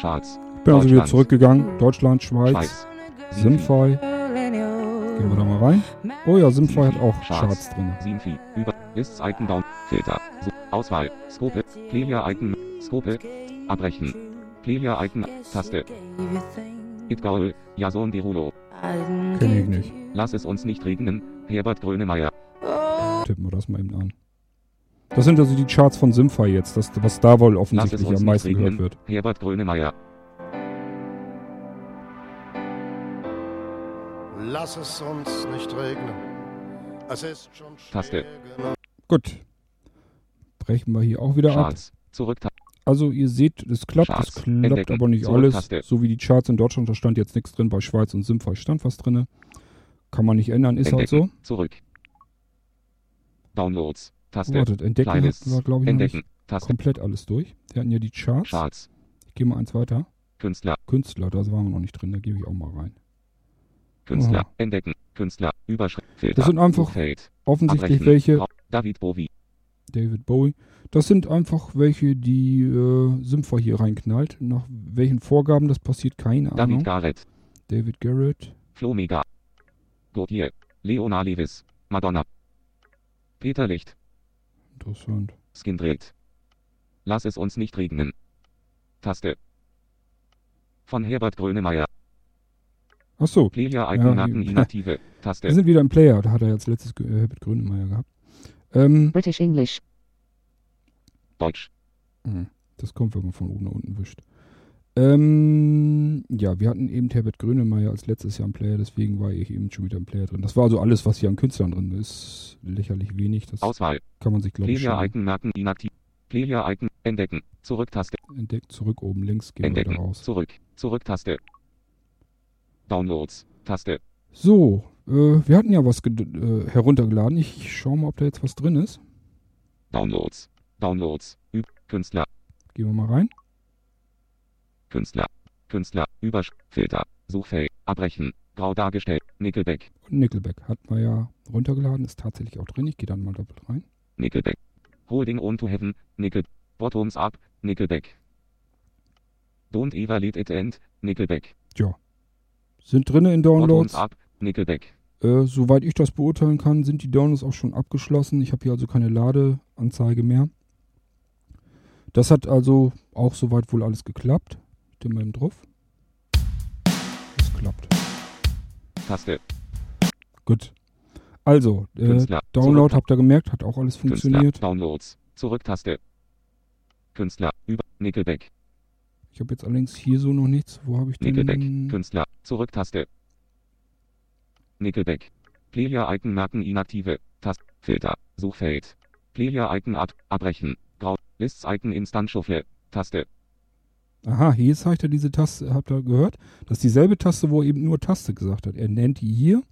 Charts. Ich bin also wieder zurückgegangen. Deutschland, Schweiz, Schweiz. Simfy. Gehen wir da mal rein. Oh ja, Simfy hat auch Charts drin. Sinfi. Über. Lists Icon Down. Filter. So, Auswahl. Scope. Player Icon. Scope. Abbrechen. Player Icon. Taste. It Gaul. Jason Derulo. Kenne ich nicht. Lass es uns nicht regnen. Herbert Grönemeyer. Tippen wir das mal eben an. Das sind also die Charts von Simfy jetzt, das, was da wohl offensichtlich am meisten gehört wird. Herbert Grönemeyer. Lass es uns nicht regnen. Es ist schon schwer Taste. Gut. Brechen wir hier auch wieder ab. Charts. Zurücktaste. Also ihr seht, es klappt, es klappt Entdecken. aber nicht Zurücktaste. alles. So wie die Charts in Deutschland, da stand jetzt nichts drin. Bei Schweiz und Simfy stand was drin. Kann man nicht ändern, ist halt so. Entdecken. Zurück. Downloads. Taste. Wartet, entdecken Playlists. hatten wir, glaube ich, Entdecken. Taste. komplett alles durch. Wir hatten ja die Charts. Charts. Ich gehe mal eins weiter. Künstler. Künstler, da waren wir noch nicht drin, da gebe ich auch mal rein. Künstler. Aha. Entdecken. Künstler. Überschrift. Filter. Das sind einfach Feld. Offensichtlich Abbrechen. welche, David Bowie. David Bowie, das sind einfach welche, die äh, Simfer hier reinknallt. Nach welchen Vorgaben das passiert, keine David Ahnung. Garrett. David Garrett. Flo Mega. Gautier. Leona Lewis. Madonna. Peter Licht. Interessant. Skindred. Lass es uns nicht regnen. Taste. Von Herbert Grönemeyer. Achso, Player Icon Ja, Inaktive. wir Taste. sind wieder im Player. Da hat er jetzt letztes äh, Herbert Grönemeyer gehabt. Ähm, British English. Deutsch. hm, das kommt, wenn man von oben nach unten wischt. Ähm, ja, wir hatten eben Herbert Grönemeyer als letztes Jahr im Player, deswegen war ich eben schon wieder im Player drin. Das war also alles, was hier an Künstlern drin ist. Lächerlich wenig. Das Auswahl. kann man sich, glaube ich, Player schon Icon Marken Inaktiv. Player Icon. Entdecken. Zurücktaste. entdeckt. Zurück oben links gehen wir Entdecken. wieder raus. Zurück. Zurücktaste. Downloads. Taste. So, äh, wir hatten ja was äh, heruntergeladen. Ich schaue mal, ob da jetzt was drin ist. Downloads. Downloads. Üb Künstler. Gehen wir mal rein. Künstler. Künstler. Überschrift. Filter. Suchfeld. Abbrechen. Grau dargestellt. Nickelback. Und Nickelback hatten wir ja runtergeladen. Ist tatsächlich auch drin. Ich gehe dann mal doppelt rein. Nickelback. Holding on to Heaven. Nickel. Bottoms up. Nickelback. Don't ever let it end. Nickelback. Sind drin in Bottoms Downloads. up. Nickelback. Äh, soweit ich das beurteilen kann, sind die Downloads auch schon abgeschlossen. Ich habe hier also keine Ladeanzeige mehr. Das hat also auch soweit wohl alles geklappt. Dem mal drauf. Das klappt. Taste. Gut. Also, äh, Künstler. Download Zurück- habt ihr gemerkt, hat auch alles Künstler. funktioniert. Downloads. Zurücktaste. Künstler. Über. Nickelback. Ich habe jetzt allerdings hier so noch nichts. Wo habe ich Nickelback. denn? Künstler. Zurücktaste. Nickelback. Player Icon Marken Inaktive. Tast. Filter. Suchfeld. Player Icon ab. Abbrechen. Grau. Lists Icon Instant Shuffle. Taste. Aha, hier zeigt er diese Taste, habt ihr gehört? Das ist dieselbe Taste, wo er eben nur Taste gesagt hat. Er nennt die hier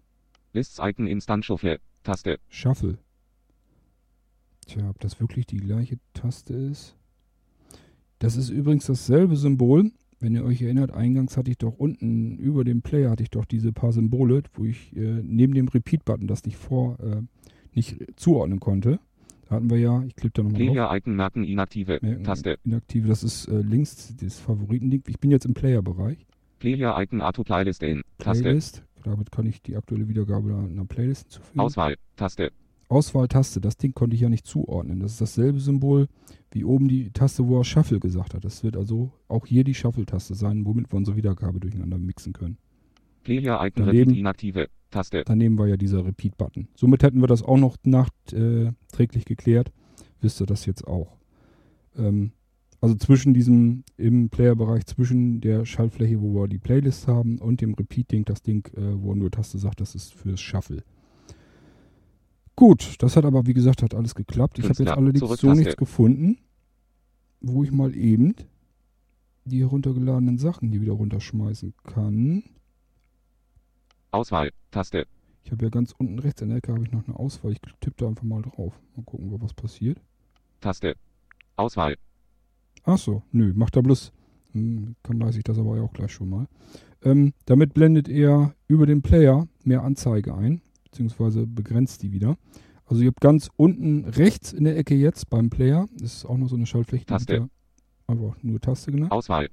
Lists Icon Instant Shuffle. Taste. Shuffle. Tja, ob das wirklich die gleiche Taste ist? Das ist übrigens dasselbe Symbol. Wenn ihr euch erinnert, eingangs hatte ich doch unten über dem Player hatte ich doch diese paar Symbole, wo ich äh, neben dem Repeat-Button das nicht vor, äh, nicht zuordnen konnte. Hatten wir ja, ich klippe da nochmal drauf. Player Icon Marken Inaktive. Merken, Taste. Inaktive, das ist äh, links das Favoritenlink. Ich bin jetzt im Player-Bereich. Player Icon Auto Playlist in. Taste. Playlist. Damit kann ich die aktuelle Wiedergabe einer Playlist hinzufügen. Auswahl. Taste. Auswahltaste, das Ding konnte ich ja nicht zuordnen. Das ist dasselbe Symbol wie oben die Taste, wo er Shuffle gesagt hat. Das wird also auch hier die Shuffle-Taste sein, womit wir unsere Wiedergabe durcheinander mixen können. Player Icon Daneben- Inaktive. Taste. Daneben war ja dieser Repeat-Button. Somit hätten wir das auch noch nachträglich geklärt. Wisst ihr das jetzt auch. Ähm, Also zwischen diesem, im Playerbereich, zwischen der Schaltfläche, wo wir die Playlist haben und dem Repeat-Ding, das Ding, äh, wo nur Taste sagt, das ist fürs Shuffle. Gut, das hat aber, wie gesagt, hat alles geklappt. Ich habe jetzt allerdings so nichts gefunden, wo ich mal eben die heruntergeladenen Sachen hier wieder runterschmeißen kann. Auswahl, Taste, Ich habe ja ganz unten rechts in der Ecke habe ich noch eine Auswahl. Ich tippe da einfach mal drauf. Mal gucken, was passiert. Taste, Auswahl, Ach so, nö, macht er bloß. Hm, kann weiß ich das aber ja auch gleich schon mal. Ähm, damit blendet er über den Player mehr Anzeige ein, beziehungsweise begrenzt die wieder. Also ihr habt ganz unten rechts in der Ecke jetzt beim Player, das ist auch noch so eine Schaltfläche, Taste. einfach nur Taste genannt. Auswahl,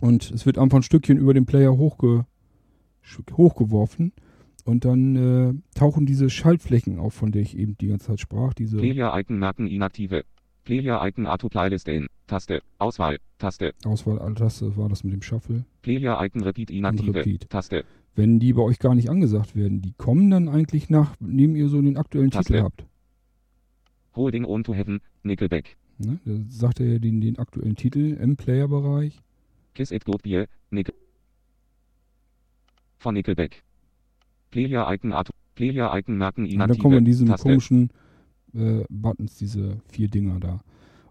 Und es wird einfach ein Stückchen über den Player hochge hochgeworfen. Und dann äh, tauchen diese Schaltflächen auf, von der ich eben die ganze Zeit sprach. Diese Player-Icon merken inaktive. Player-Icon Auto-Playlist in, Taste, Auswahl, Taste, Auswahl, äh, war das mit dem Shuffle. Player-Icon Repeat inaktive, Repeat. Taste, wenn die bei euch gar nicht angesagt werden, die kommen dann eigentlich nach, neben ihr so den aktuellen Taste. Titel habt. Holding on to Heaven, Nickelback, Ne? Da sagt er ja den, den aktuellen Titel im Player-Bereich. Kiss It Goodbye, Nickel. Von Nickelback. Player-Icon Auto, Player-Icon merken Und inaktive, dann kommen diese Taste, komischen äh, Buttons, diese vier Dinger da.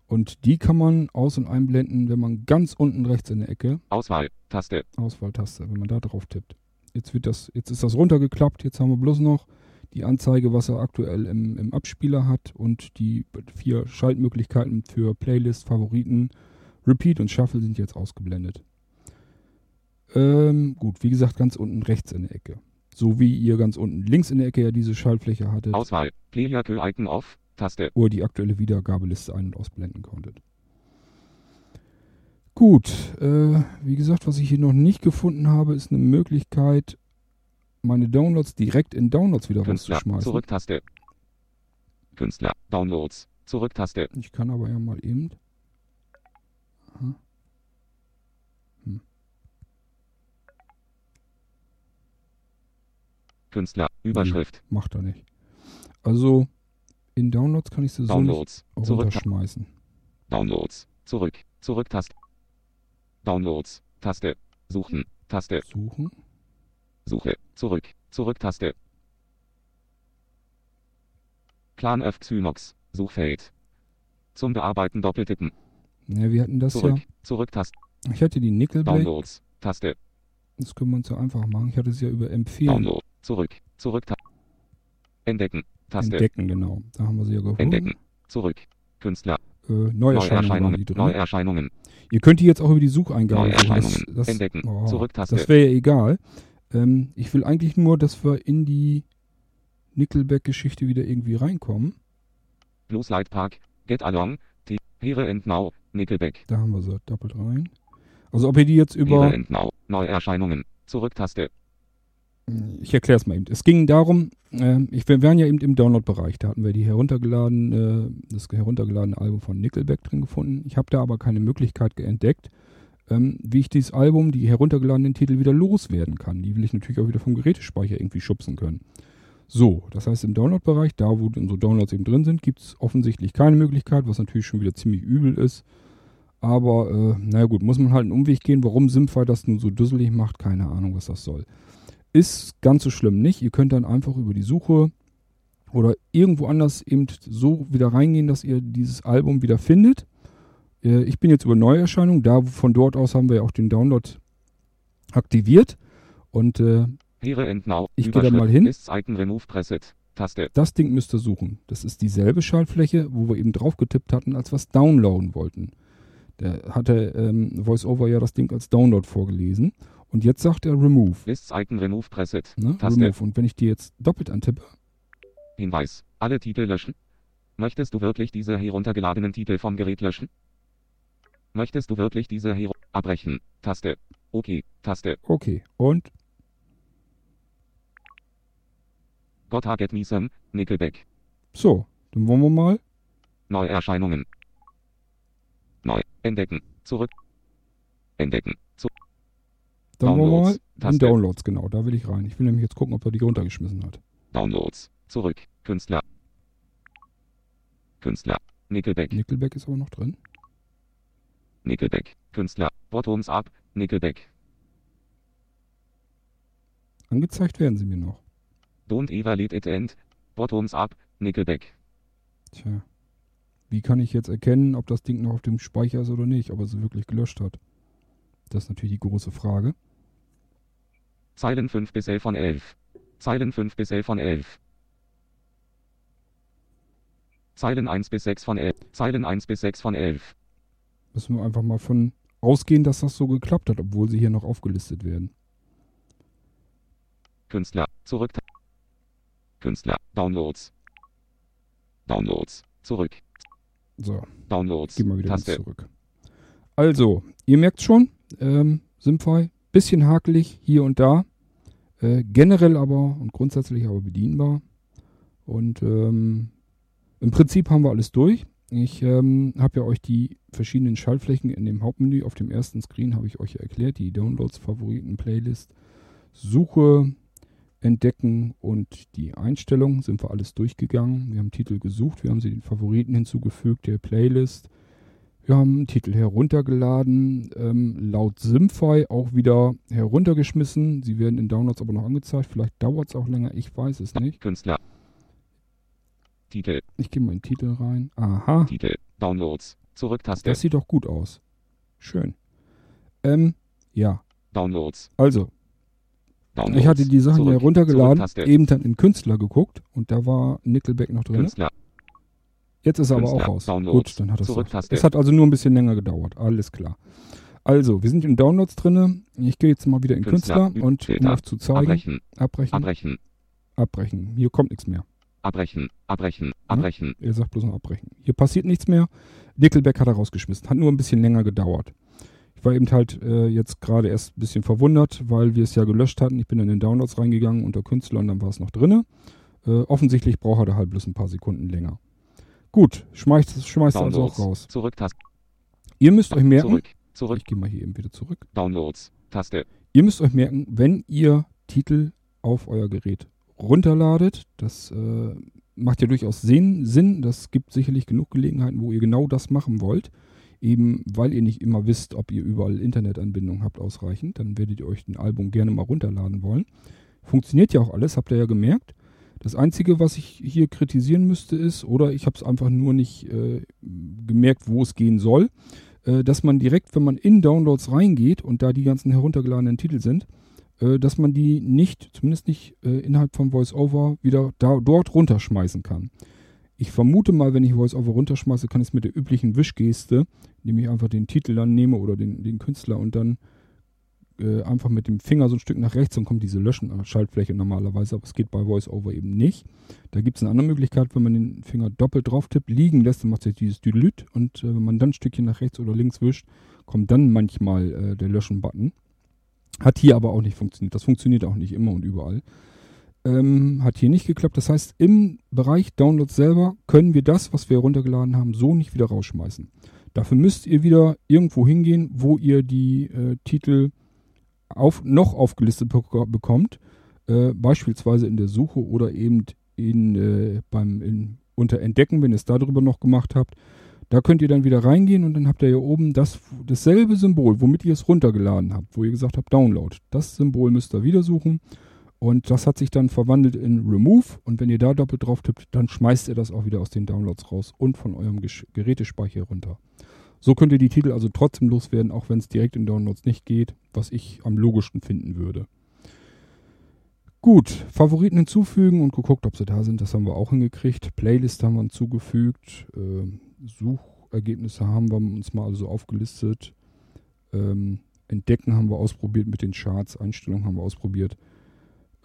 Und die kann man aus- und einblenden, wenn man ganz unten rechts in der Ecke, Auswahl, Taste, Auswahltaste, wenn man da drauf tippt. Jetzt wird das, jetzt ist das runtergeklappt, jetzt haben wir bloß noch die Anzeige, was er aktuell im, im Abspieler hat und die vier Schaltmöglichkeiten für Playlist, Favoriten, Repeat und Shuffle sind jetzt ausgeblendet. Ähm, gut, wie gesagt, ganz unten rechts in der Ecke. So wie ihr ganz unten links in der Ecke ja diese Schaltfläche hattet, Auswahl, Player-Icon off, Taste, wo ihr die aktuelle Wiedergabeliste ein- und ausblenden konntet. Gut, äh, wie gesagt, was ich hier noch nicht gefunden habe, ist eine Möglichkeit, meine Downloads direkt in Downloads wieder Künstler, rauszuschmeißen. Zurück-Taste. Künstler, Downloads, Zurück-Taste, Ich kann aber ja mal eben. Aha. Künstler, Überschrift, Macht er nicht. Also in Downloads kann ich sie so Downloads, nicht Zurück, runterschmeißen. Downloads, Zurück, Zurück-Taste. Downloads, Taste, Suchen, Taste, Suchen. Suche, Zurück, Zurück-Taste. Clan F Xynox, Suchfeld. Zum Bearbeiten doppeltippen, Ja, wir hatten das Zurück, ja. Zurück-Taste, Ich hatte die Nickelback. Downloads, Taste, Das können wir uns ja einfach machen. Ich hatte es ja über Empfehlen. Download, Zurück, Zurück, Entdecken, Taste, Entdecken, genau. Da haben wir sie ja geholt. Entdecken, Zurück, Künstler, Äh, Neuerscheinungen die Neuerscheinungen, Ihr könnt die jetzt auch über die Sucheingabe. Neuerscheinungen, Das, das, entdecken, oh, Zurücktaste. Das wäre ja egal. Ähm, ich will eigentlich nur, dass wir in die Nickelback-Geschichte wieder irgendwie reinkommen. Blues Light Park, Get Along, T, Here and Now, Nickelback, Da haben wir sie. Doppelt rein. Also ob ihr die jetzt über... Neuerscheinungen, Zurücktaste, Ich erkläre es mal eben. Es ging darum, ähm, ich, wir waren ja eben im Download-Bereich. Da hatten wir die heruntergeladen, äh, das heruntergeladene Album von Nickelback drin gefunden. Ich habe da aber keine Möglichkeit entdeckt, ähm, wie ich dieses Album, die heruntergeladenen Titel wieder loswerden kann. Die will ich natürlich auch wieder vom Gerätespeicher irgendwie schubsen können. So, das heißt im Download-Bereich, da wo unsere Downloads eben drin sind, gibt es offensichtlich keine Möglichkeit, was natürlich schon wieder ziemlich übel ist. Aber, äh, naja gut, muss man halt einen Umweg gehen. Warum Simfy das nun so dusselig macht, keine Ahnung, was das soll. Ist ganz so schlimm nicht. Ihr könnt dann einfach über die Suche oder irgendwo anders eben so wieder reingehen, dass ihr dieses Album wieder findet. Äh, ich bin jetzt über Neuerscheinungen. Da von dort aus haben wir ja auch den Download aktiviert. Und äh, Ich geh da mal hin. Das Ding müsst ihr suchen. Das ist dieselbe Schaltfläche, wo wir eben drauf getippt hatten, als wir es downloaden wollten. Da hatte ähm, VoiceOver ja das Ding als Download vorgelesen. Und jetzt sagt er Remove. Lists Icon Remove Preset, Ne? Remove. Und wenn ich die jetzt doppelt antippe, Hinweis, alle Titel löschen. Möchtest du wirklich diese heruntergeladenen Titel vom Gerät löschen? Möchtest du wirklich diese her abbrechen, Taste, OK, Taste, okay. Und Gotta Get Me Some, Nickelback, so, dann wollen wir mal. Neuerscheinungen. Neu, entdecken, zurück, entdecken, zu, Dann wir mal Downloads, in. Downloads, genau. Da will ich rein. Ich will nämlich jetzt gucken, ob er die runtergeschmissen hat. Downloads, zurück, Künstler, Künstler, Nickelback, Nickelback ist aber noch drin. Nickelback. Künstler. Bottoms Up. Nickelback. Angezeigt werden sie mir noch. Don't ever let it end. Bottoms Up. Nickelback. Tja. Wie kann ich jetzt erkennen, ob das Ding noch auf dem Speicher ist oder nicht, ob er sie wirklich gelöscht hat? Das ist natürlich die große Frage. Zeilen 5 bis 11 von 11. Zeilen 5 bis 11 von 11. Zeilen 1 bis 6 von 11. Zeilen 1 bis 6 von 11. Müssen wir einfach mal von ausgehen, dass das so geklappt hat, obwohl sie hier noch aufgelistet werden. Künstler. Zurück. Künstler. Downloads. Downloads. Zurück. So, Downloads. gehen wir wieder Taste. zurück. Also, ihr merkt schon, ähm, Simfy, bisschen hakelig hier und da. Äh, generell aber und grundsätzlich aber bedienbar. Und ähm, im Prinzip haben wir alles durch. Ich ähm, habe ja euch die verschiedenen Schaltflächen in dem Hauptmenü auf dem ersten Screen habe ich euch ja erklärt, die Downloads, Favoriten, Playlist, Suche, Entdecken und die Einstellungen sind wir alles durchgegangen. Wir haben Titel gesucht, wir haben sie den Favoriten hinzugefügt, der Playlist. Wir haben einen Titel heruntergeladen, ähm, laut Simfy auch wieder heruntergeschmissen. Sie werden in Downloads aber noch angezeigt. Vielleicht dauert es auch länger, ich weiß es nicht. Künstler. Titel. Ich gehe mal in Titel rein. Aha, Titel. Downloads. Zurücktaste. das sieht doch gut aus. Schön. Ähm, ja, Downloads. also, Downloads. ich hatte die Sachen Zurück. heruntergeladen, Zurücktaste. eben dann in Künstler geguckt und da war Nickelback noch drin. Künstler. Jetzt ist er aber auch raus. Downloads, Gut, dann hat es. Es hat also nur ein bisschen länger gedauert. Alles klar. Also, wir sind in Downloads drinne. Ich gehe jetzt mal wieder in Künstler, Künstler und um euch zu zeigen. Abbrechen. Abbrechen. Abbrechen. Abbrechen. Hier kommt nichts mehr. Abbrechen. Abbrechen. Abbrechen. Er sagt bloß noch abbrechen. Hier passiert nichts mehr. Nickelback hat er rausgeschmissen. Hat nur ein bisschen länger gedauert. Ich war eben halt äh, jetzt gerade erst ein bisschen verwundert, weil wir es ja gelöscht hatten. Ich bin in den Downloads reingegangen unter Künstler und dann war es noch drinne. Äh, offensichtlich braucht er da halt bloß ein paar Sekunden länger. Gut, schmeißt, schmeißt er also auch Downloads. raus. Zurücktaste. Ihr müsst euch merken, Zurück. Zurück. ich gehe mal hier eben wieder zurück. Downloads. Taste. Ihr müsst euch merken, wenn ihr Titel auf euer Gerät runterladet, das äh, macht ja durchaus Sinn, Sinn. Das gibt sicherlich genug Gelegenheiten, wo ihr genau das machen wollt. Eben weil ihr nicht immer wisst, ob ihr überall Internetanbindung habt ausreichend, dann werdet ihr euch ein Album gerne mal runterladen wollen. Funktioniert ja auch alles, habt ihr ja gemerkt. Das Einzige, was ich hier kritisieren müsste, ist, oder ich habe es einfach nur nicht äh, gemerkt, wo es gehen soll, äh, dass man direkt, wenn man in Downloads reingeht und da die ganzen heruntergeladenen Titel sind, äh, dass man die nicht, zumindest nicht äh, innerhalb von VoiceOver, wieder da, dort runterschmeißen kann. Ich vermute mal, wenn ich VoiceOver runterschmeiße, kann ich es mit der üblichen Wischgeste, indem ich einfach den Titel dann nehme oder den, den Künstler und dann äh, einfach mit dem Finger so ein Stück nach rechts, dann kommt diese Löschen-Schaltfläche normalerweise, aber es geht bei VoiceOver eben nicht. Da gibt es eine andere Möglichkeit, wenn man den Finger doppelt drauf tippt, liegen lässt, dann macht sich dieses Düdelüt und äh, wenn man dann ein Stückchen nach rechts oder links wischt, kommt dann manchmal äh, der Löschen-Button. Hat hier aber auch nicht funktioniert. Das funktioniert auch nicht immer und überall. Ähm, hat hier nicht geklappt. Das heißt, im Bereich Downloads selber können wir das, was wir heruntergeladen haben, so nicht wieder rausschmeißen. Dafür müsst ihr wieder irgendwo hingehen, wo ihr die äh, Titel auf, noch aufgelistet bek- bekommt. Äh, beispielsweise in der Suche oder eben in, äh, beim, in, unter Entdecken, wenn ihr es darüber noch gemacht habt. Da könnt ihr dann wieder reingehen und dann habt ihr hier oben das, dasselbe Symbol, womit ihr es runtergeladen habt, wo ihr gesagt habt Download. Das Symbol müsst ihr wieder suchen und das hat sich dann verwandelt in Remove und wenn ihr da doppelt drauf tippt, dann schmeißt ihr das auch wieder aus den Downloads raus und von eurem Gesch Gerätespeicher runter. So könnt ihr die Titel also trotzdem loswerden, auch wenn es direkt in Downloads nicht geht, was ich am logischsten finden würde. Gut, Favoriten hinzufügen und geguckt, ob sie da sind. Das haben wir auch hingekriegt. Playlist haben wir hinzugefügt. Ähm, Suchergebnisse haben wir uns mal also aufgelistet. Ähm, Entdecken haben wir ausprobiert mit den Charts. Einstellungen haben wir ausprobiert.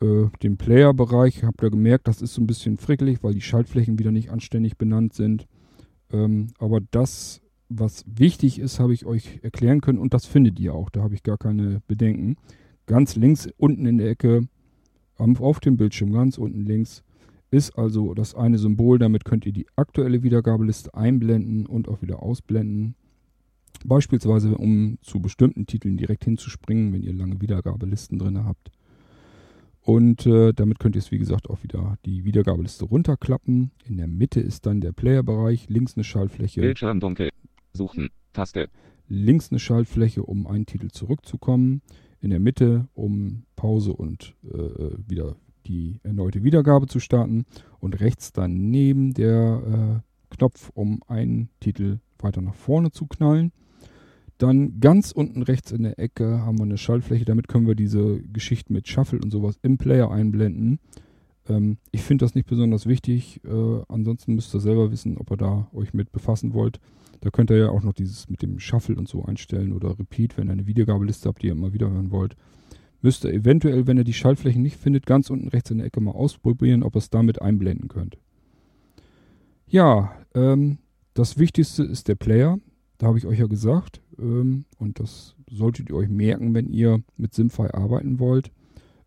Äh, den Player-Bereich habt ihr gemerkt, das ist so ein bisschen frickelig, weil die Schaltflächen wieder nicht anständig benannt sind. Ähm, aber das, was wichtig ist, habe ich euch erklären können und das findet ihr auch. Da habe ich gar keine Bedenken. Ganz links unten in der Ecke auf dem Bildschirm, ganz unten links, ist also das eine Symbol. Damit könnt ihr die aktuelle Wiedergabeliste einblenden und auch wieder ausblenden. Beispielsweise, um zu bestimmten Titeln direkt hinzuspringen, wenn ihr lange Wiedergabelisten drin habt. Und äh, damit könnt ihr es, wie gesagt, auch wieder die Wiedergabeliste runterklappen. In der Mitte ist dann der Player-Bereich, links eine Schaltfläche, Bildschirm dunkel. Suchen. Taste. links eine Schaltfläche, um einen Titel zurückzukommen, in der Mitte, um Pause und äh, wieder die erneute Wiedergabe zu starten und rechts daneben der äh, Knopf, um einen Titel weiter nach vorne zu knallen. Dann ganz unten rechts in der Ecke haben wir eine Schaltfläche. Damit können wir diese Geschichten mit Shuffle und sowas im Player einblenden. Ähm, ich finde das nicht besonders wichtig. Äh, ansonsten müsst ihr selber wissen, ob ihr da euch mit befassen wollt. Da könnt ihr ja auch noch dieses mit dem Shuffle und so einstellen oder Repeat, wenn ihr eine Wiedergabeliste habt, die ihr immer wieder hören wollt. Müsst ihr eventuell, wenn ihr die Schaltflächen nicht findet, ganz unten rechts in der Ecke mal ausprobieren, ob ihr es damit einblenden könnt. Ja, ähm, das Wichtigste ist der Player. Da habe ich euch ja gesagt. Ähm, und das solltet ihr euch merken, wenn ihr mit Simfy arbeiten wollt.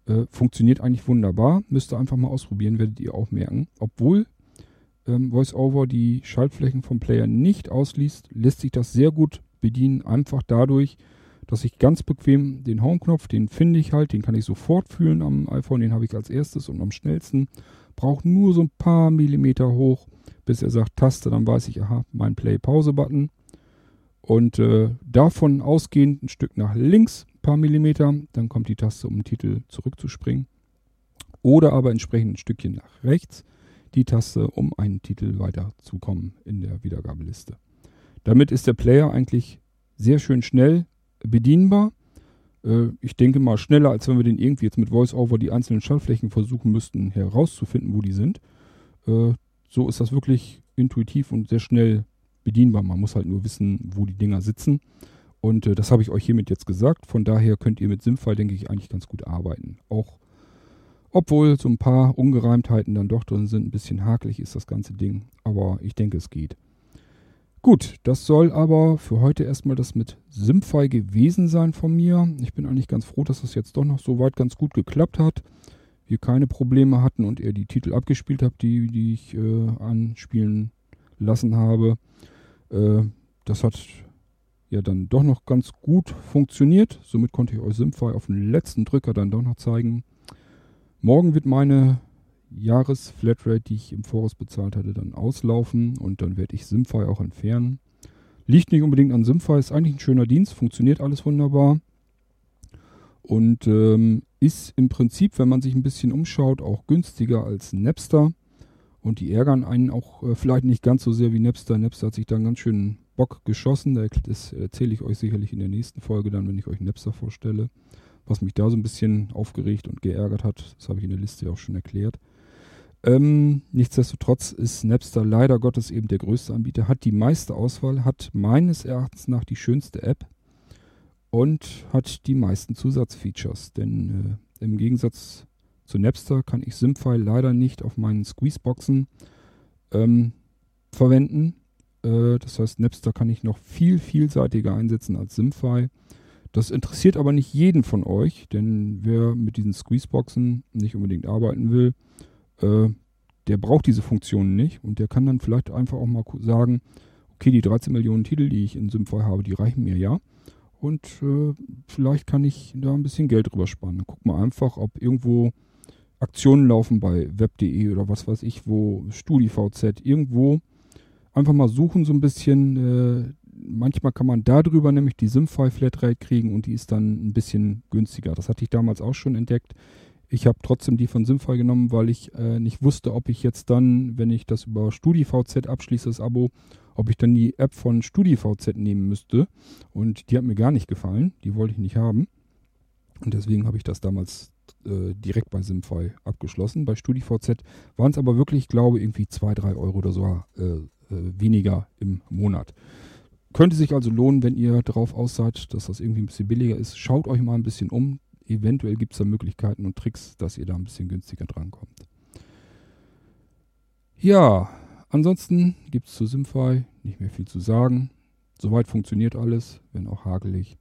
Äh, funktioniert eigentlich wunderbar. Müsst ihr einfach mal ausprobieren, werdet ihr auch merken. Obwohl ähm, VoiceOver die Schaltflächen vom Player nicht ausliest, lässt sich das sehr gut bedienen. Einfach dadurch, dass ich ganz bequem den Home-Knopf, den finde ich halt, den kann ich sofort fühlen am iPhone, den habe ich als erstes und am schnellsten. Braucht nur so ein paar Millimeter hoch, bis er sagt Taste, dann weiß ich, aha, mein Play-Pause-Button. Und äh, davon ausgehend ein Stück nach links, ein paar Millimeter, dann kommt die Taste, um den Titel zurückzuspringen. Oder aber entsprechend ein Stückchen nach rechts die Taste, um einen Titel weiterzukommen in der Wiedergabeliste. Damit ist der Player eigentlich sehr schön schnell bedienbar. Äh, ich denke mal schneller, als wenn wir den irgendwie jetzt mit VoiceOver die einzelnen Schaltflächen versuchen müssten herauszufinden, wo die sind. Äh, so ist das wirklich intuitiv und sehr schnell bedienbar. Man muss halt nur wissen, wo die Dinger sitzen. Und äh, das habe ich euch hiermit jetzt gesagt. Von daher könnt ihr mit Simfy, denke ich, eigentlich ganz gut arbeiten. Auch obwohl so ein paar Ungereimtheiten dann doch drin sind. Ein bisschen hakelig ist das ganze Ding. Aber ich denke, es geht. Gut, das soll aber für heute erstmal das mit Simfy gewesen sein von mir. Ich bin eigentlich ganz froh, dass das jetzt doch noch so weit ganz gut geklappt hat. Wir keine Probleme hatten und ihr die Titel abgespielt habt, die, die ich äh, anspielen lassen habe. Äh, das hat ja dann doch noch ganz gut funktioniert. Somit konnte ich euch Simfy auf den letzten Drücker dann doch noch zeigen. Morgen wird meine Jahresflatrate, die ich im Voraus bezahlt hatte, dann auslaufen und dann werde ich Simfy auch entfernen. Liegt nicht unbedingt an Simfy, ist eigentlich ein schöner Dienst, funktioniert alles wunderbar und ähm, ist im Prinzip, wenn man sich ein bisschen umschaut, auch günstiger als Napster. Und die ärgern einen auch äh, vielleicht nicht ganz so sehr wie Napster. Napster hat sich da einen ganz schönen Bock geschossen. Das erzähle ich euch sicherlich in der nächsten Folge dann, wenn ich euch Napster vorstelle. Was mich da so ein bisschen aufgeregt und geärgert hat, das habe ich in der Liste auch schon erklärt. Ähm, nichtsdestotrotz ist Napster leider Gottes eben der größte Anbieter, hat die meiste Auswahl, hat meines Erachtens nach die schönste App und hat die meisten Zusatzfeatures. Denn äh, im Gegensatz zu Napster kann ich Simfy leider nicht auf meinen Squeezeboxen ähm, verwenden. Äh, das heißt, Napster kann ich noch viel vielseitiger einsetzen als Simfy. Das interessiert aber nicht jeden von euch, denn wer mit diesen Squeezeboxen nicht unbedingt arbeiten will, äh, der braucht diese Funktionen nicht und der kann dann vielleicht einfach auch mal sagen, okay, die 13 Millionen Titel, die ich in Simfy habe, die reichen mir ja. Und äh, vielleicht kann ich da ein bisschen Geld drüber sparen. Guck mal einfach, ob irgendwo Aktionen laufen bei web.de oder was weiß ich, wo StudiVZ irgendwo einfach mal suchen so ein bisschen. Äh, manchmal kann man darüber nämlich die Simfy Flatrate kriegen und die ist dann ein bisschen günstiger. Das hatte ich damals auch schon entdeckt. Ich habe trotzdem die von Simfy genommen, weil ich äh, nicht wusste, ob ich jetzt dann, wenn ich das über StudiVZ abschließe, das Abo, ob ich dann die App von StudiVZ nehmen müsste. Und die hat mir gar nicht gefallen. Die wollte ich nicht haben. Und deswegen habe ich das damals äh, direkt bei Simfy abgeschlossen. Bei StudiVZ waren es aber wirklich, glaube ich, irgendwie 2, 3 Euro oder so äh, äh, weniger im Monat. Könnte sich also lohnen, wenn ihr darauf aus seid, dass das irgendwie ein bisschen billiger ist. Schaut euch mal ein bisschen um. Eventuell gibt es da Möglichkeiten und Tricks, dass ihr da ein bisschen günstiger drankommt. Ja, ansonsten gibt es zu Simfy nicht mehr viel zu sagen. Soweit funktioniert alles, wenn auch hagelig.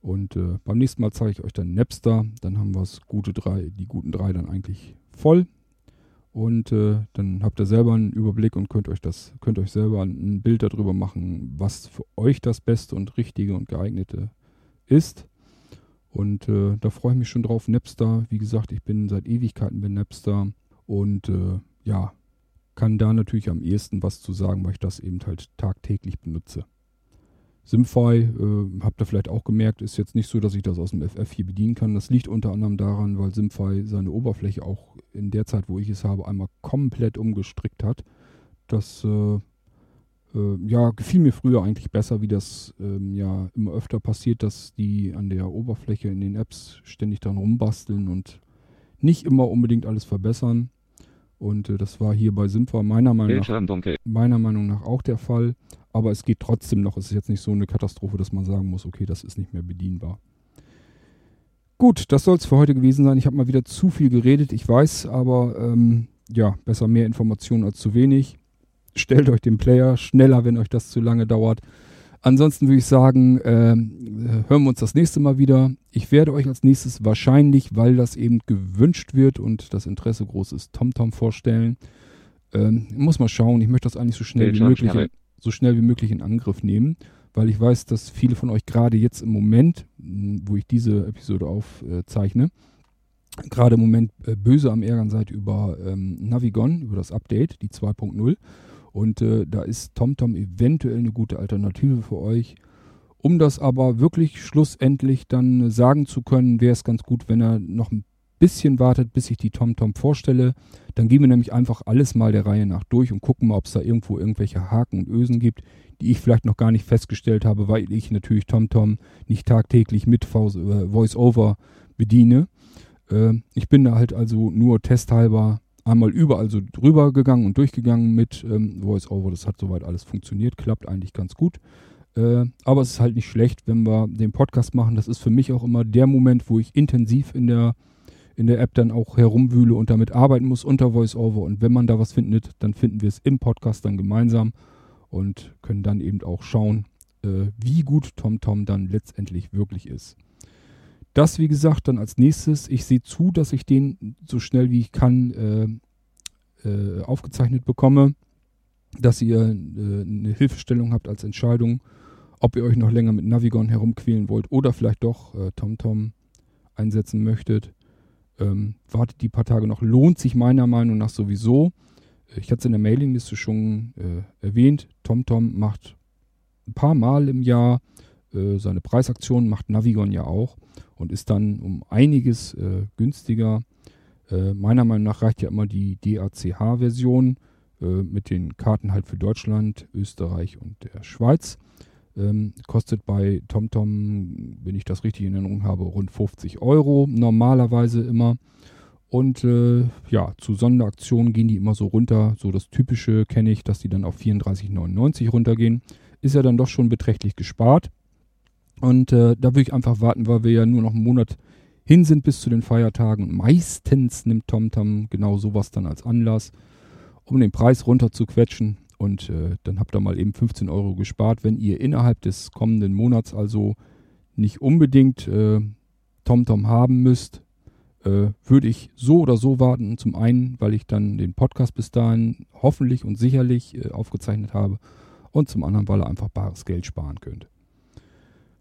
Und äh, beim nächsten Mal zeige ich euch dann Napster. Dann haben wir gute drei, die guten drei dann eigentlich voll. Und äh, dann habt ihr selber einen Überblick und könnt euch das, könnt euch selber ein Bild darüber machen, was für euch das Beste und Richtige und Geeignete ist. Und äh, da freue ich mich schon drauf. Napster, wie gesagt, ich bin seit Ewigkeiten bei Napster und äh, ja, kann da natürlich am ehesten was zu sagen, weil ich das eben halt tagtäglich benutze. Simfy, äh, habt ihr vielleicht auch gemerkt, ist jetzt nicht so, dass ich das aus dem FF hier bedienen kann. Das liegt unter anderem daran, weil Simfy seine Oberfläche auch in der Zeit, wo ich es habe, einmal komplett umgestrickt hat. Das äh, äh, ja, gefiel mir früher eigentlich besser, wie das ähm, ja immer öfter passiert, dass die an der Oberfläche in den Apps ständig dran rumbasteln und nicht immer unbedingt alles verbessern. Und äh, das war hier bei Simfa meiner Meinung, nach, meiner Meinung nach auch der Fall. Aber es geht trotzdem noch. Es ist jetzt nicht so eine Katastrophe, dass man sagen muss, okay, das ist nicht mehr bedienbar. Gut, das soll es für heute gewesen sein. Ich habe mal wieder zu viel geredet, ich weiß, aber ähm, ja, besser mehr Informationen als zu wenig. Stellt euch den Player schneller, wenn euch das zu lange dauert. Ansonsten würde ich sagen, äh, hören wir uns das nächste Mal wieder. Ich werde euch als nächstes wahrscheinlich, weil das eben gewünscht wird und das Interesse groß ist, TomTom vorstellen. Ähm, muss mal schauen. Ich möchte das eigentlich so schnell wie möglich, so schnell wie möglich in Angriff nehmen, weil ich weiß, dass viele von euch gerade jetzt im Moment, wo ich diese Episode aufzeichne, gerade im Moment äh, böse am Ärgern seid über ähm, Navigon, über das Update, die 2.0. Und äh, da ist TomTom eventuell eine gute Alternative für euch. Um das aber wirklich schlussendlich dann sagen zu können, wäre es ganz gut, wenn er noch ein bisschen wartet, bis ich die TomTom vorstelle. Dann gehen wir nämlich einfach alles mal der Reihe nach durch und gucken mal, ob es da irgendwo irgendwelche Haken und Ösen gibt, die ich vielleicht noch gar nicht festgestellt habe, weil ich natürlich TomTom nicht tagtäglich mit äh, VoiceOver bediene. Äh, ich bin da halt also nur testhalber einmal überall so drüber gegangen und durchgegangen mit ähm, VoiceOver. Das hat soweit alles funktioniert, klappt eigentlich ganz gut. Äh, aber es ist halt nicht schlecht, wenn wir den Podcast machen. Das ist für mich auch immer der Moment, wo ich intensiv in der, in der App dann auch herumwühle und damit arbeiten muss unter VoiceOver. Und wenn man da was findet, dann finden wir es im Podcast dann gemeinsam und können dann eben auch schauen, äh, wie gut TomTom dann letztendlich wirklich ist. Das, wie gesagt, dann als nächstes. Ich sehe zu, dass ich den so schnell wie ich kann äh, äh, aufgezeichnet bekomme, dass ihr äh, eine Hilfestellung habt als Entscheidung, ob ihr euch noch länger mit Navigon herumquälen wollt oder vielleicht doch äh, TomTom einsetzen möchtet. Ähm, wartet die paar Tage noch. Lohnt sich meiner Meinung nach sowieso. Ich hatte es in der Mailingliste schon äh, erwähnt. TomTom macht ein paar Mal im Jahr äh, seine Preisaktion, macht Navigon ja auch und ist dann um einiges äh, günstiger. Äh, meiner Meinung nach reicht ja immer die DACH-Version äh, mit den Karten halt für Deutschland, Österreich und der Schweiz. Ähm, kostet bei TomTom, wenn ich das richtig in Erinnerung habe, rund 50 Euro normalerweise immer. Und äh, ja, zu Sonderaktionen gehen die immer so runter. So das Typische kenne ich, dass die dann auf 34,99 runtergehen. Ist ja dann doch schon beträchtlich gespart. Und äh, da würde ich einfach warten, weil wir ja nur noch einen Monat hin sind bis zu den Feiertagen. Und meistens nimmt TomTom genau sowas dann als Anlass, um den Preis runter zu quetschen. Und äh, dann habt ihr mal eben 15 Euro gespart. Wenn ihr innerhalb des kommenden Monats also nicht unbedingt äh, TomTom haben müsst, äh, würde ich so oder so warten. Zum einen, weil ich dann den Podcast bis dahin hoffentlich und sicherlich äh, aufgezeichnet habe. Und zum anderen, weil ihr einfach bares Geld sparen könnt.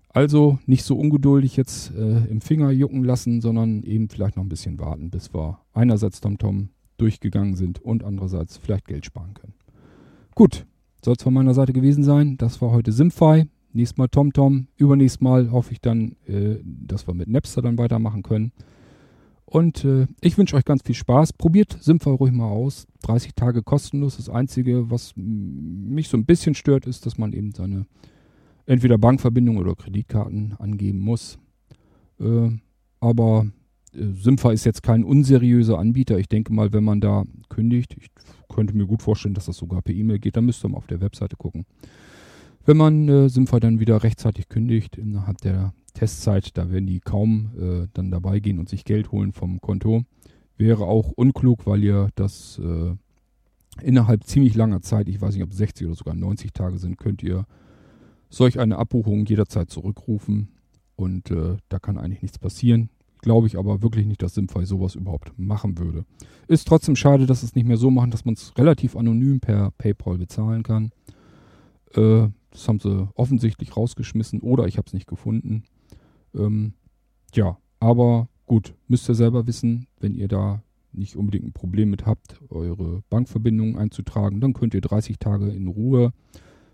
Also nicht so ungeduldig jetzt äh, im Finger jucken lassen, sondern eben vielleicht noch ein bisschen warten, bis wir einerseits TomTom durchgegangen sind und andererseits vielleicht Geld sparen können. Gut, soll es von meiner Seite gewesen sein. Das war heute Simfy. Nächstes Mal TomTom. Übernächstes Mal hoffe ich dann, äh, dass wir mit Napster dann weitermachen können. Und äh, ich wünsche euch ganz viel Spaß. Probiert Simfy ruhig mal aus. 30 Tage kostenlos. Das Einzige, was mich so ein bisschen stört, ist, dass man eben seine entweder Bankverbindung oder Kreditkarten angeben muss. Äh, aber äh, Simfa ist jetzt kein unseriöser Anbieter. Ich denke mal, wenn man da kündigt, ich könnte mir gut vorstellen, dass das sogar per E-Mail geht, dann müsst ihr mal auf der Webseite gucken. Wenn man äh, Simfa dann wieder rechtzeitig kündigt, innerhalb der Testzeit, da werden die kaum äh, dann dabei gehen und sich Geld holen vom Konto. Wäre auch unklug, weil ihr das äh, innerhalb ziemlich langer Zeit, ich weiß nicht, ob 60 oder sogar 90 Tage sind, könnt ihr solch eine Abbuchung jederzeit zurückrufen und äh, da kann eigentlich nichts passieren. Glaube ich aber wirklich nicht, dass Simfy sowas überhaupt machen würde. Ist trotzdem schade, dass es nicht mehr so machen, dass man es relativ anonym per PayPal bezahlen kann. Äh, das haben sie offensichtlich rausgeschmissen oder ich habe es nicht gefunden. Ähm, ja, aber gut, müsst ihr selber wissen, wenn ihr da nicht unbedingt ein Problem mit habt, eure Bankverbindungen einzutragen, dann könnt ihr 30 Tage in Ruhe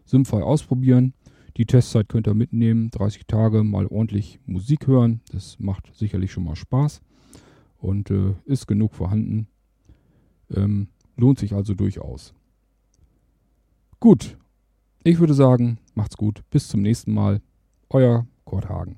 Simfy ausprobieren. Die Testzeit könnt ihr mitnehmen, 30 Tage mal ordentlich Musik hören. Das macht sicherlich schon mal Spaß und äh, ist genug vorhanden. Ähm, lohnt sich also durchaus. Gut, ich würde sagen, macht's gut, bis zum nächsten Mal. Euer Kurt Hagen.